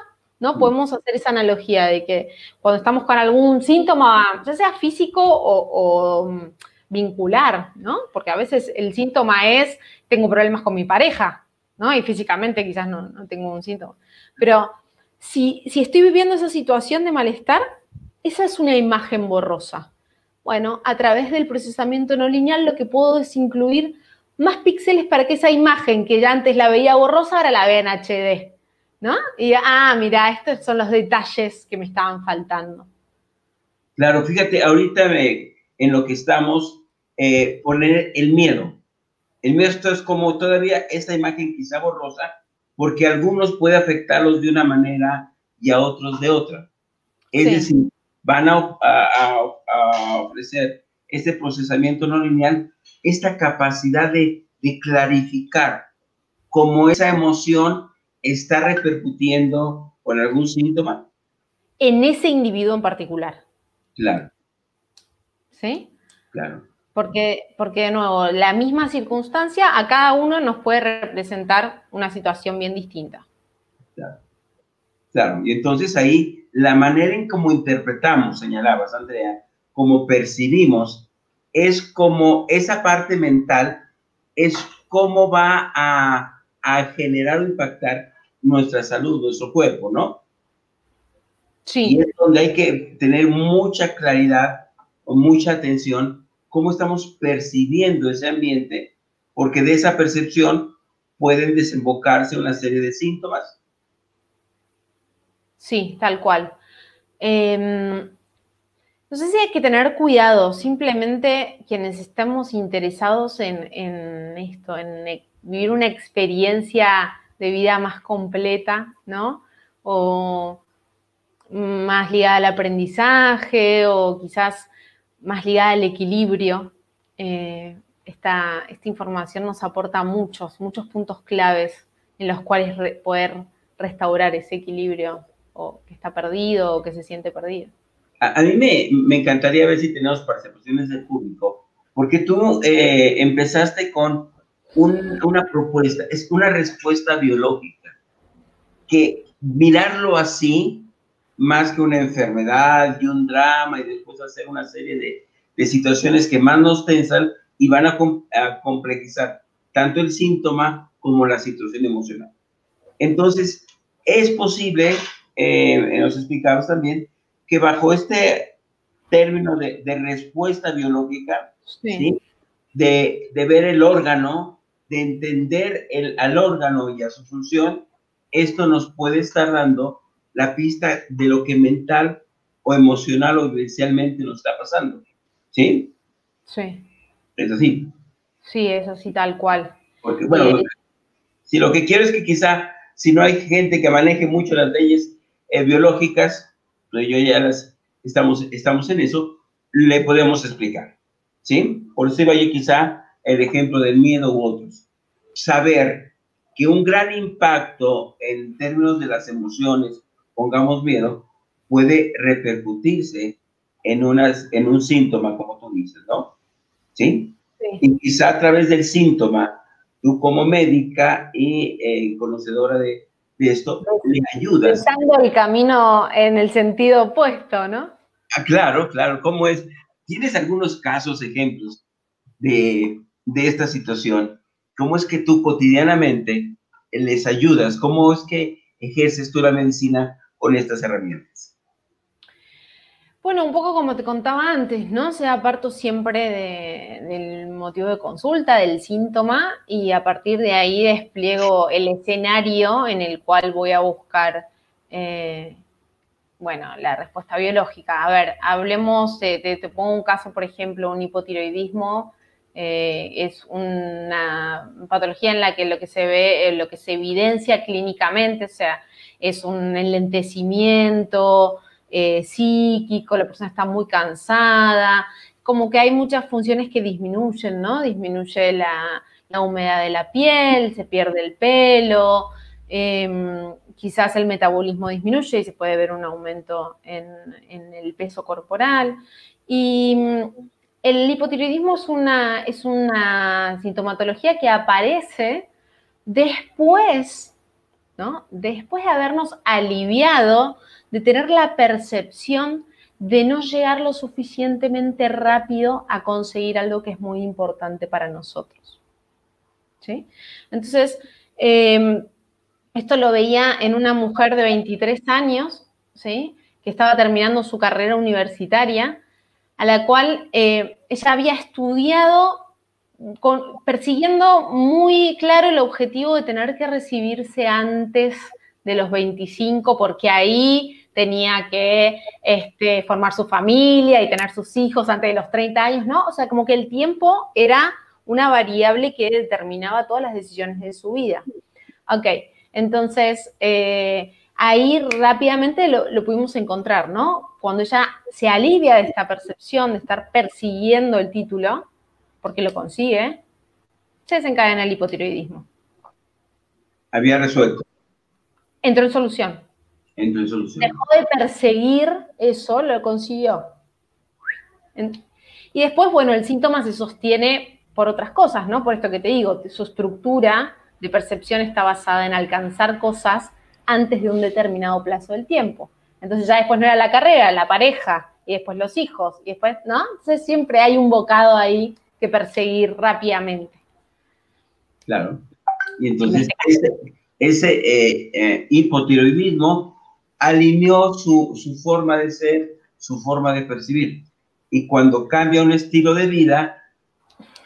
¿no? Mm. Podemos hacer esa analogía de que cuando estamos con algún síntoma, ya sea físico o vincular, ¿no? Porque a veces el síntoma es, tengo problemas con mi pareja, ¿no? Y físicamente quizás no, tengo un síntoma. Pero si, si estoy viviendo esa situación de malestar, esa es una imagen borrosa. Bueno, a través del procesamiento no lineal lo que puedo es incluir más píxeles para que esa imagen que ya antes la veía borrosa, ahora la vea en HD, ¿no? Y, ah, mira, estos son los detalles que me estaban faltando. Claro, fíjate, ahorita me, en lo que estamos, eh, poner el miedo. El miedo esto es como todavía esta imagen quizá borrosa, porque a algunos puede afectarlos de una manera y a otros de otra. Es decir, van a, ofrecer este procesamiento no lineal, esta capacidad de, de clarificar cómo esa emoción está repercutiendo con algún síntoma. En ese individuo en particular. Claro. ¿Sí? Claro. Porque, porque, de nuevo, la misma circunstancia a cada uno nos puede representar una situación bien distinta. Claro. Claro, y entonces ahí la manera en cómo interpretamos, señalabas, Andrea, como percibimos, es como esa parte mental, es cómo va a, a generar o impactar nuestra salud, nuestro cuerpo, ¿no? Sí. Y es donde hay que tener mucha claridad o mucha atención cómo estamos percibiendo ese ambiente, porque de esa percepción pueden desembocarse una serie de síntomas. Sí, tal cual. Em, no sé si hay que tener cuidado, simplemente quienes estamos interesados en, en esto, en vivir una experiencia de vida más completa, ¿no? O más ligada al aprendizaje o quizás más ligada al equilibrio. Eh, esta, información nos aporta muchos, muchos puntos claves en los cuales poder restaurar ese equilibrio o que está perdido o que se siente perdido. A, mí me, encantaría ver si tenemos percepciones del público, porque tú eh, empezaste con una propuesta, es una respuesta biológica, que mirarlo así más que una enfermedad y un drama y después hacer una serie de, de situaciones que más nos tensan y van a, complejizar tanto el síntoma como la situación emocional. Entonces, es posible, eh, nos explicabas también, que bajo este término de, de respuesta biológica, sí. De, de, ver el órgano, de entender el, al órgano y a su función, esto nos puede estar dando la pista de lo que mental o emocional o vivencialmente nos está pasando. ¿Sí? Sí. Es así. Sí, es así tal cual. Porque, bueno, si lo que quiero es que quizá, si no hay gente que maneje mucho las leyes eh, biológicas, pues yo ya las, estamos, estamos en eso, le podemos explicar. ¿Sí? Por eso iba yo quizá el ejemplo del miedo u otros. Saber que un gran impacto en términos de las emociones pongamos miedo, puede repercutirse en, unas, en un síntoma, como tú dices, ¿no? ¿Sí? Y quizá a través del síntoma, tú como médica y eh, conocedora de, de, esto, le ayudas. Pensando el camino en el sentido opuesto, ¿no? Ah, claro, claro. ¿Cómo es? ¿Tienes algunos casos, ejemplos de, de esta situación? ¿Cómo es que tú cotidianamente les ayudas? ¿Cómo es que ejerces tú la medicina con estas herramientas? Bueno, un poco como te contaba antes, ¿no? O sea, siempre del motivo de consulta, del síntoma, y a partir de ahí despliego el escenario en el cual voy a buscar, eh, bueno, la respuesta biológica. A ver, hablemos, te, pongo un caso, por ejemplo, un hipotiroidismo. Eh, es una patología en la que lo que se ve, eh, lo que se evidencia clínicamente, o sea, es un enlentecimiento, eh, psíquico, la persona está muy cansada, como que hay muchas funciones que disminuyen, ¿no? Disminuye la, humedad de la piel, se pierde el pelo, em, quizás el metabolismo disminuye y se puede ver un aumento en, el peso corporal. Y el hipotiroidismo es una, es una sintomatología que aparece después, ¿no? Después de habernos aliviado de tener la percepción de no llegar lo suficientemente rápido a conseguir algo que es muy importante para nosotros. ¿Sí? Entonces, em, esto lo veía en una mujer de 23 años, ¿sí? que estaba terminando su carrera universitaria, a la cual eh, ella había estudiado persiguiendo muy claro el objetivo de tener que recibirse antes de los 25, porque ahí tenía que este, formar su familia y tener sus hijos antes de los 30 años, ¿no? O sea, como que el tiempo era una variable que determinaba todas las decisiones de su vida. Ok, entonces eh, ahí rápidamente lo, lo, pudimos encontrar, ¿no? Cuando ella se alivia de esta percepción de estar persiguiendo el título, porque lo consigue, se desencadena el hipotiroidismo. Había resuelto. Entró en solución. Dejó de perseguir eso, lo consiguió. Y después, bueno, el síntoma se sostiene por otras cosas, ¿no? Por esto que te digo, su estructura de percepción está basada en alcanzar cosas antes de un determinado plazo del tiempo. Entonces ya después no era la carrera, la pareja, y después los hijos, y después, ¿no? Entonces siempre hay un bocado ahí que perseguir rápidamente. Claro. Y entonces ese, eh, eh, hipotiroidismo alineó su, forma de ser, su forma de percibir. Y cuando cambia un estilo de vida,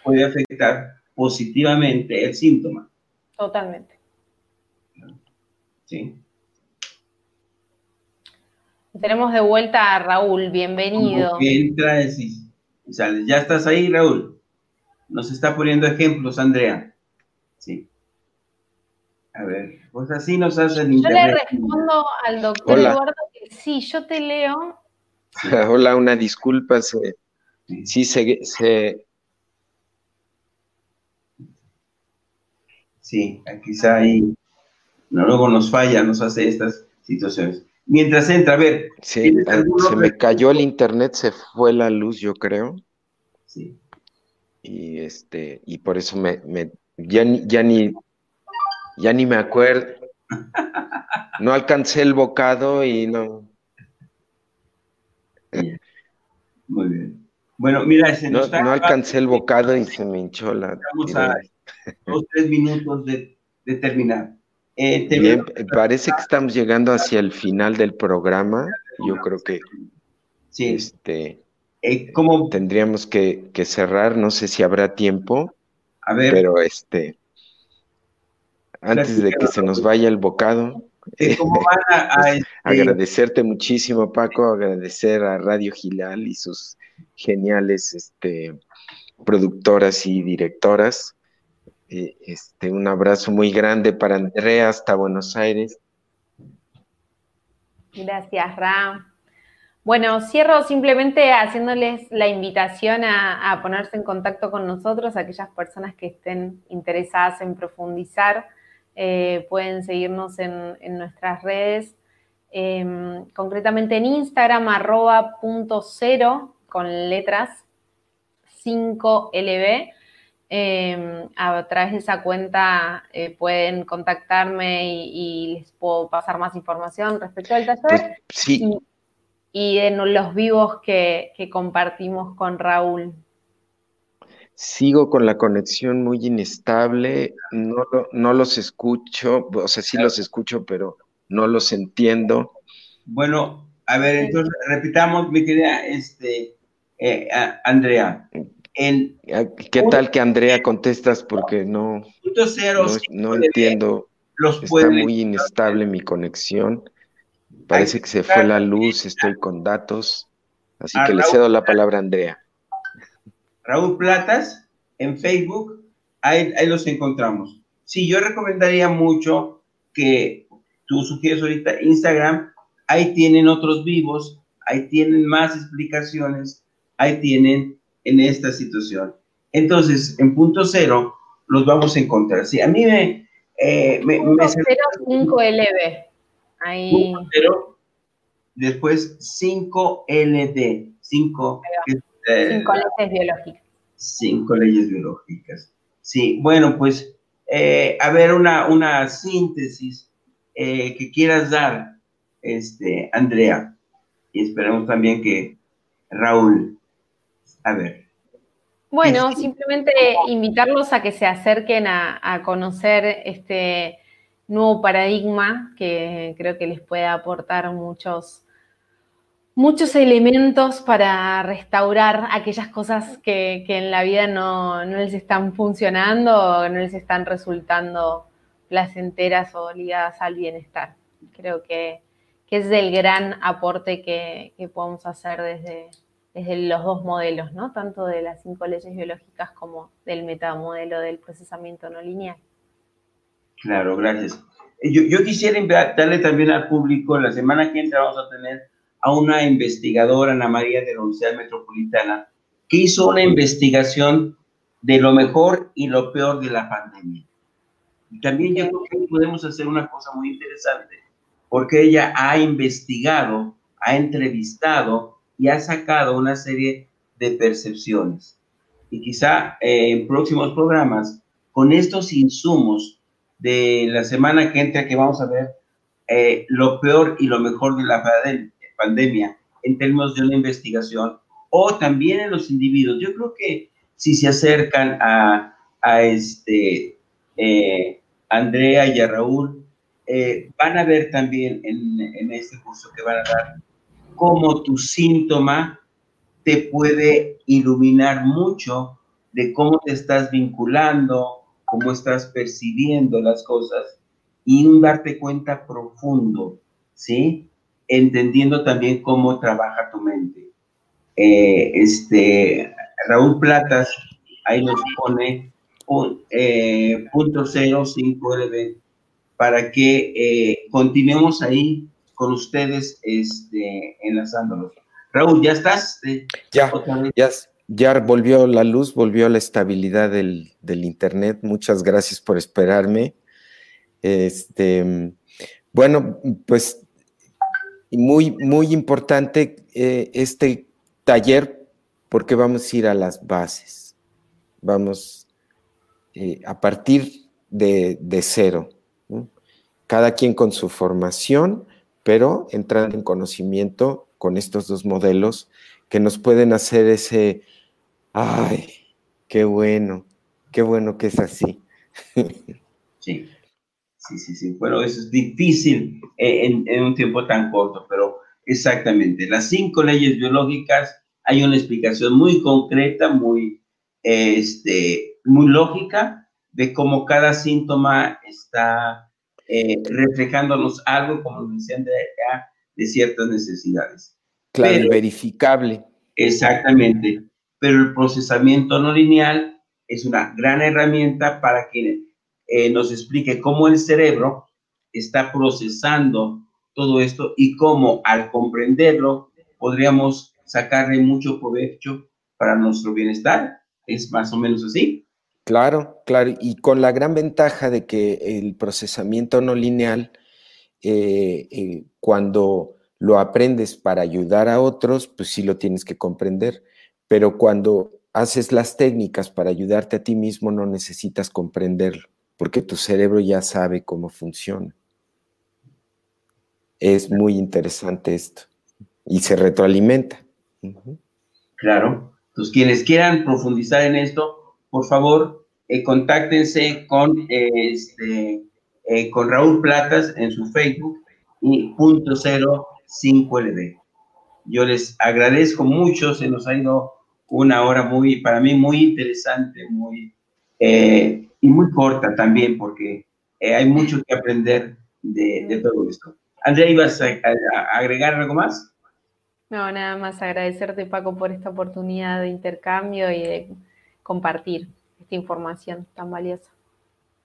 puede afectar positivamente el síntoma. Totalmente. Sí. Tenemos de vuelta a Raúl, bienvenido. Entra y sale. Ya estás ahí, Raúl. Nos está poniendo ejemplos, Andrea. Sí. A ver, pues así nos hacen Yo le respondo al doctor Eduardo que sí, yo te leo. Hola, una disculpa, se, sí se, Sí, quizá ahí no, luego nos falla, nos hace estas situaciones. Mientras entra, a ver. Sí, se me cayó el internet, se fue la luz, yo creo. Sí. Y este, y por eso me, me ya, ya ni ya ni me acuerdo. No alcancé el bocado y no. Muy bien. Bueno, mira, ese no, no alcancé el bocado y se me hinchó la. Vamos a dos, tres minutos de, terminar. Eh, bien, parece que estamos llegando hacia el final del programa. Yo creo que sí. este, eh, ¿cómo? tendríamos que, que, cerrar. No sé si habrá tiempo. A ver. Pero este antes de que se nos vaya el bocado. ¿Cómo van a, pues, este agradecerte muchísimo, Paco, agradecer a Radio Gilal y sus geniales este, productoras y directoras. Eh, este, un abrazo muy grande para Andrea hasta Buenos Aires. Gracias, Ram. Bueno, cierro simplemente haciéndoles la invitación a, ponerse en contacto con nosotros, aquellas personas que estén interesadas en profundizar eh, pueden seguirnos en, nuestras redes, em, concretamente en Instagram, arroba punto cero, con letras 5LB. Em, a través de esa cuenta eh, pueden contactarme y, les puedo pasar más información respecto al taller. Pues, sí. Y, en los vivos que compartimos con Raúl. Sigo con la conexión muy inestable, no, no los escucho, o sea, sí los escucho, pero no los entiendo. Bueno, A ver, entonces repitamos, mi querida este, eh, Andrea. ¿Qué tal que Andrea contestas? Porque no, no, entiendo. Está muy inestable mi conexión. Parece que se fue la luz, estoy con datos. Así que le cedo la palabra a Andrea. Raúl Platas, en Facebook, ahí, ahí los encontramos. Sí, yo recomendaría mucho que tú sugieres ahorita Instagram, ahí tienen otros vivos, ahí tienen más explicaciones, ahí tienen en esta situación. Entonces, en punto cero, los vamos a encontrar. Sí, a mí me... Eh, me, me 5LB. Ahí. Cero, después 5LD. 5 eh, cinco leyes biológicas. Cinco leyes biológicas. Sí, bueno, pues, eh, a ver, una, una síntesis eh, que quieras dar, este, Andrea, y esperemos también que Raúl, a ver. Bueno, simplemente invitarlos a que se acerquen a, a, conocer este nuevo paradigma que creo que les puede aportar muchos, muchos elementos para restaurar aquellas cosas que, en la vida no, no, les están funcionando o no les están resultando placenteras o ligadas al bienestar. Creo que, es el gran aporte que, podemos hacer desde, desde los dos modelos, ¿no? Tanto de las cinco leyes biológicas como del metamodelo del procesamiento no lineal. Claro, gracias. Yo, yo quisiera darle también al público, la semana que entra vamos a tener a una investigadora, Ana María de la Universidad Metropolitana, que hizo una investigación de lo mejor y lo peor de la pandemia. Y también yo creo que podemos hacer una cosa muy interesante, porque ella ha investigado, ha entrevistado y ha sacado una serie de percepciones. Y quizá eh, en próximos programas, con estos insumos de la semana que entra, que vamos a ver eh, lo peor y lo mejor de la pandemia en términos de una investigación, o también en los individuos. Yo creo que si se acercan a, a este, eh, Andrea y a Raúl, eh, van a ver también en, en, este curso que van a dar cómo tu síntoma te puede iluminar mucho de cómo te estás vinculando, cómo estás percibiendo las cosas y un darte cuenta profundo, ¿sí? Entendiendo también cómo trabaja tu mente. Eh, este, Raúl Platas ahí nos pone eh, punto 05 LB para que eh, continuemos ahí con ustedes este, enlazándolos. Raúl, ¿ya estás? ya, ya, ya, volvió la luz, volvió la estabilidad del, del, internet. Muchas gracias por esperarme. Este, bueno, pues muy, muy importante eh, este taller porque vamos a ir a las bases. Vamos eh, a partir de, cero. Cada quien con su formación, pero entrando en conocimiento con estos dos modelos que nos pueden hacer ese, ay, qué bueno, qué bueno que es así. Sí, sí, sí, sí. Bueno, eso es difícil en, en un tiempo tan corto, pero exactamente. Las cinco leyes biológicas, hay una explicación muy concreta, muy, este, muy lógica de cómo cada síntoma está eh, reflejándonos algo, como decían de de ciertas necesidades. Claro, verificable. Exactamente. Pero el procesamiento no lineal es una gran herramienta para que eh, nos explique cómo el cerebro está procesando todo esto y cómo al comprenderlo podríamos sacarle mucho provecho para nuestro bienestar. Es más o menos así. Claro, claro, y con la gran ventaja de que el procesamiento no lineal, eh, eh, cuando lo aprendes para ayudar a otros, pues sí lo tienes que comprender, pero cuando haces las técnicas para ayudarte a ti mismo, no necesitas comprenderlo, porque tu cerebro ya sabe cómo funciona. Es muy interesante esto y se retroalimenta. Claro. Entonces, quienes quieran profundizar en esto, por favor, eh, contáctense con, este, eh, con Raúl Platas en su Facebook y punto cero 5LB. Yo les agradezco mucho, se nos ha ido una hora muy, para mí, muy interesante, muy, eh, y muy corta también, porque hay mucho que aprender de, todo esto. Andrea, ¿ibas a, agregar algo más? No, nada más agradecerte, Paco, por esta oportunidad de intercambio y de compartir esta información tan valiosa.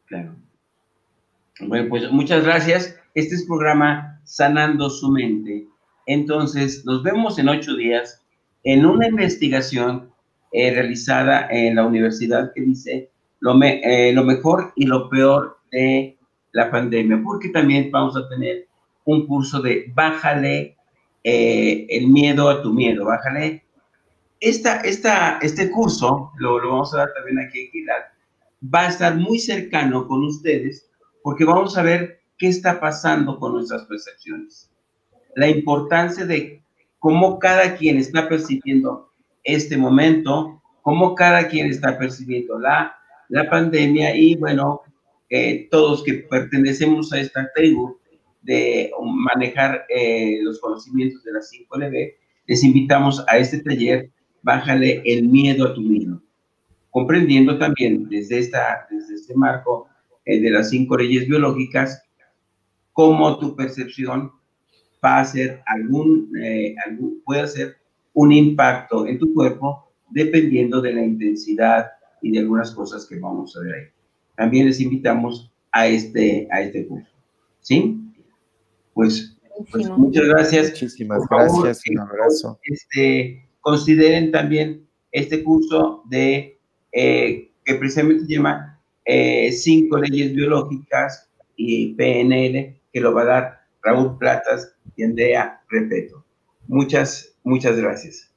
Claro. Bueno, pues muchas gracias. Este es programa Sanando su Mente. Entonces, nos vemos en ocho días en una investigación eh, realizada en la universidad que dice lo, eh, lo mejor y lo peor de la pandemia, porque también vamos a tener un curso de bájale eh, el miedo a tu miedo, bájale. Esta, esta, este curso, lo, lo vamos a dar también aquí en Gilad, va a estar muy cercano con ustedes porque vamos a ver qué está pasando con nuestras percepciones. La importancia de cómo cada quien está percibiendo este momento, cómo cada quien está percibiendo la, la pandemia y bueno, eh, todos que pertenecemos a esta tribu de manejar eh, los conocimientos de la 5LB, les invitamos a este taller, Bájale el miedo a tu miedo, comprendiendo también desde, esta, desde este marco eh, de las cinco leyes biológicas, cómo tu percepción va a hacer algún, algún, puede hacer un impacto en tu cuerpo dependiendo de la intensidad y de algunas cosas que vamos a ver ahí. También les invitamos a este, a este curso. ¿Sí? Pues, pues muchas gracias. Muchísimas gracias. un abrazo. Este, consideren también este curso de eh, que precisamente se llama eh, Cinco Leyes Biológicas y PNL, que lo va a dar Raúl Platas y Andrea Repeto. Muchas, muchas gracias.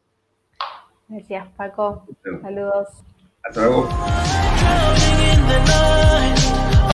Gracias, Paco. Saludos. Hasta luego.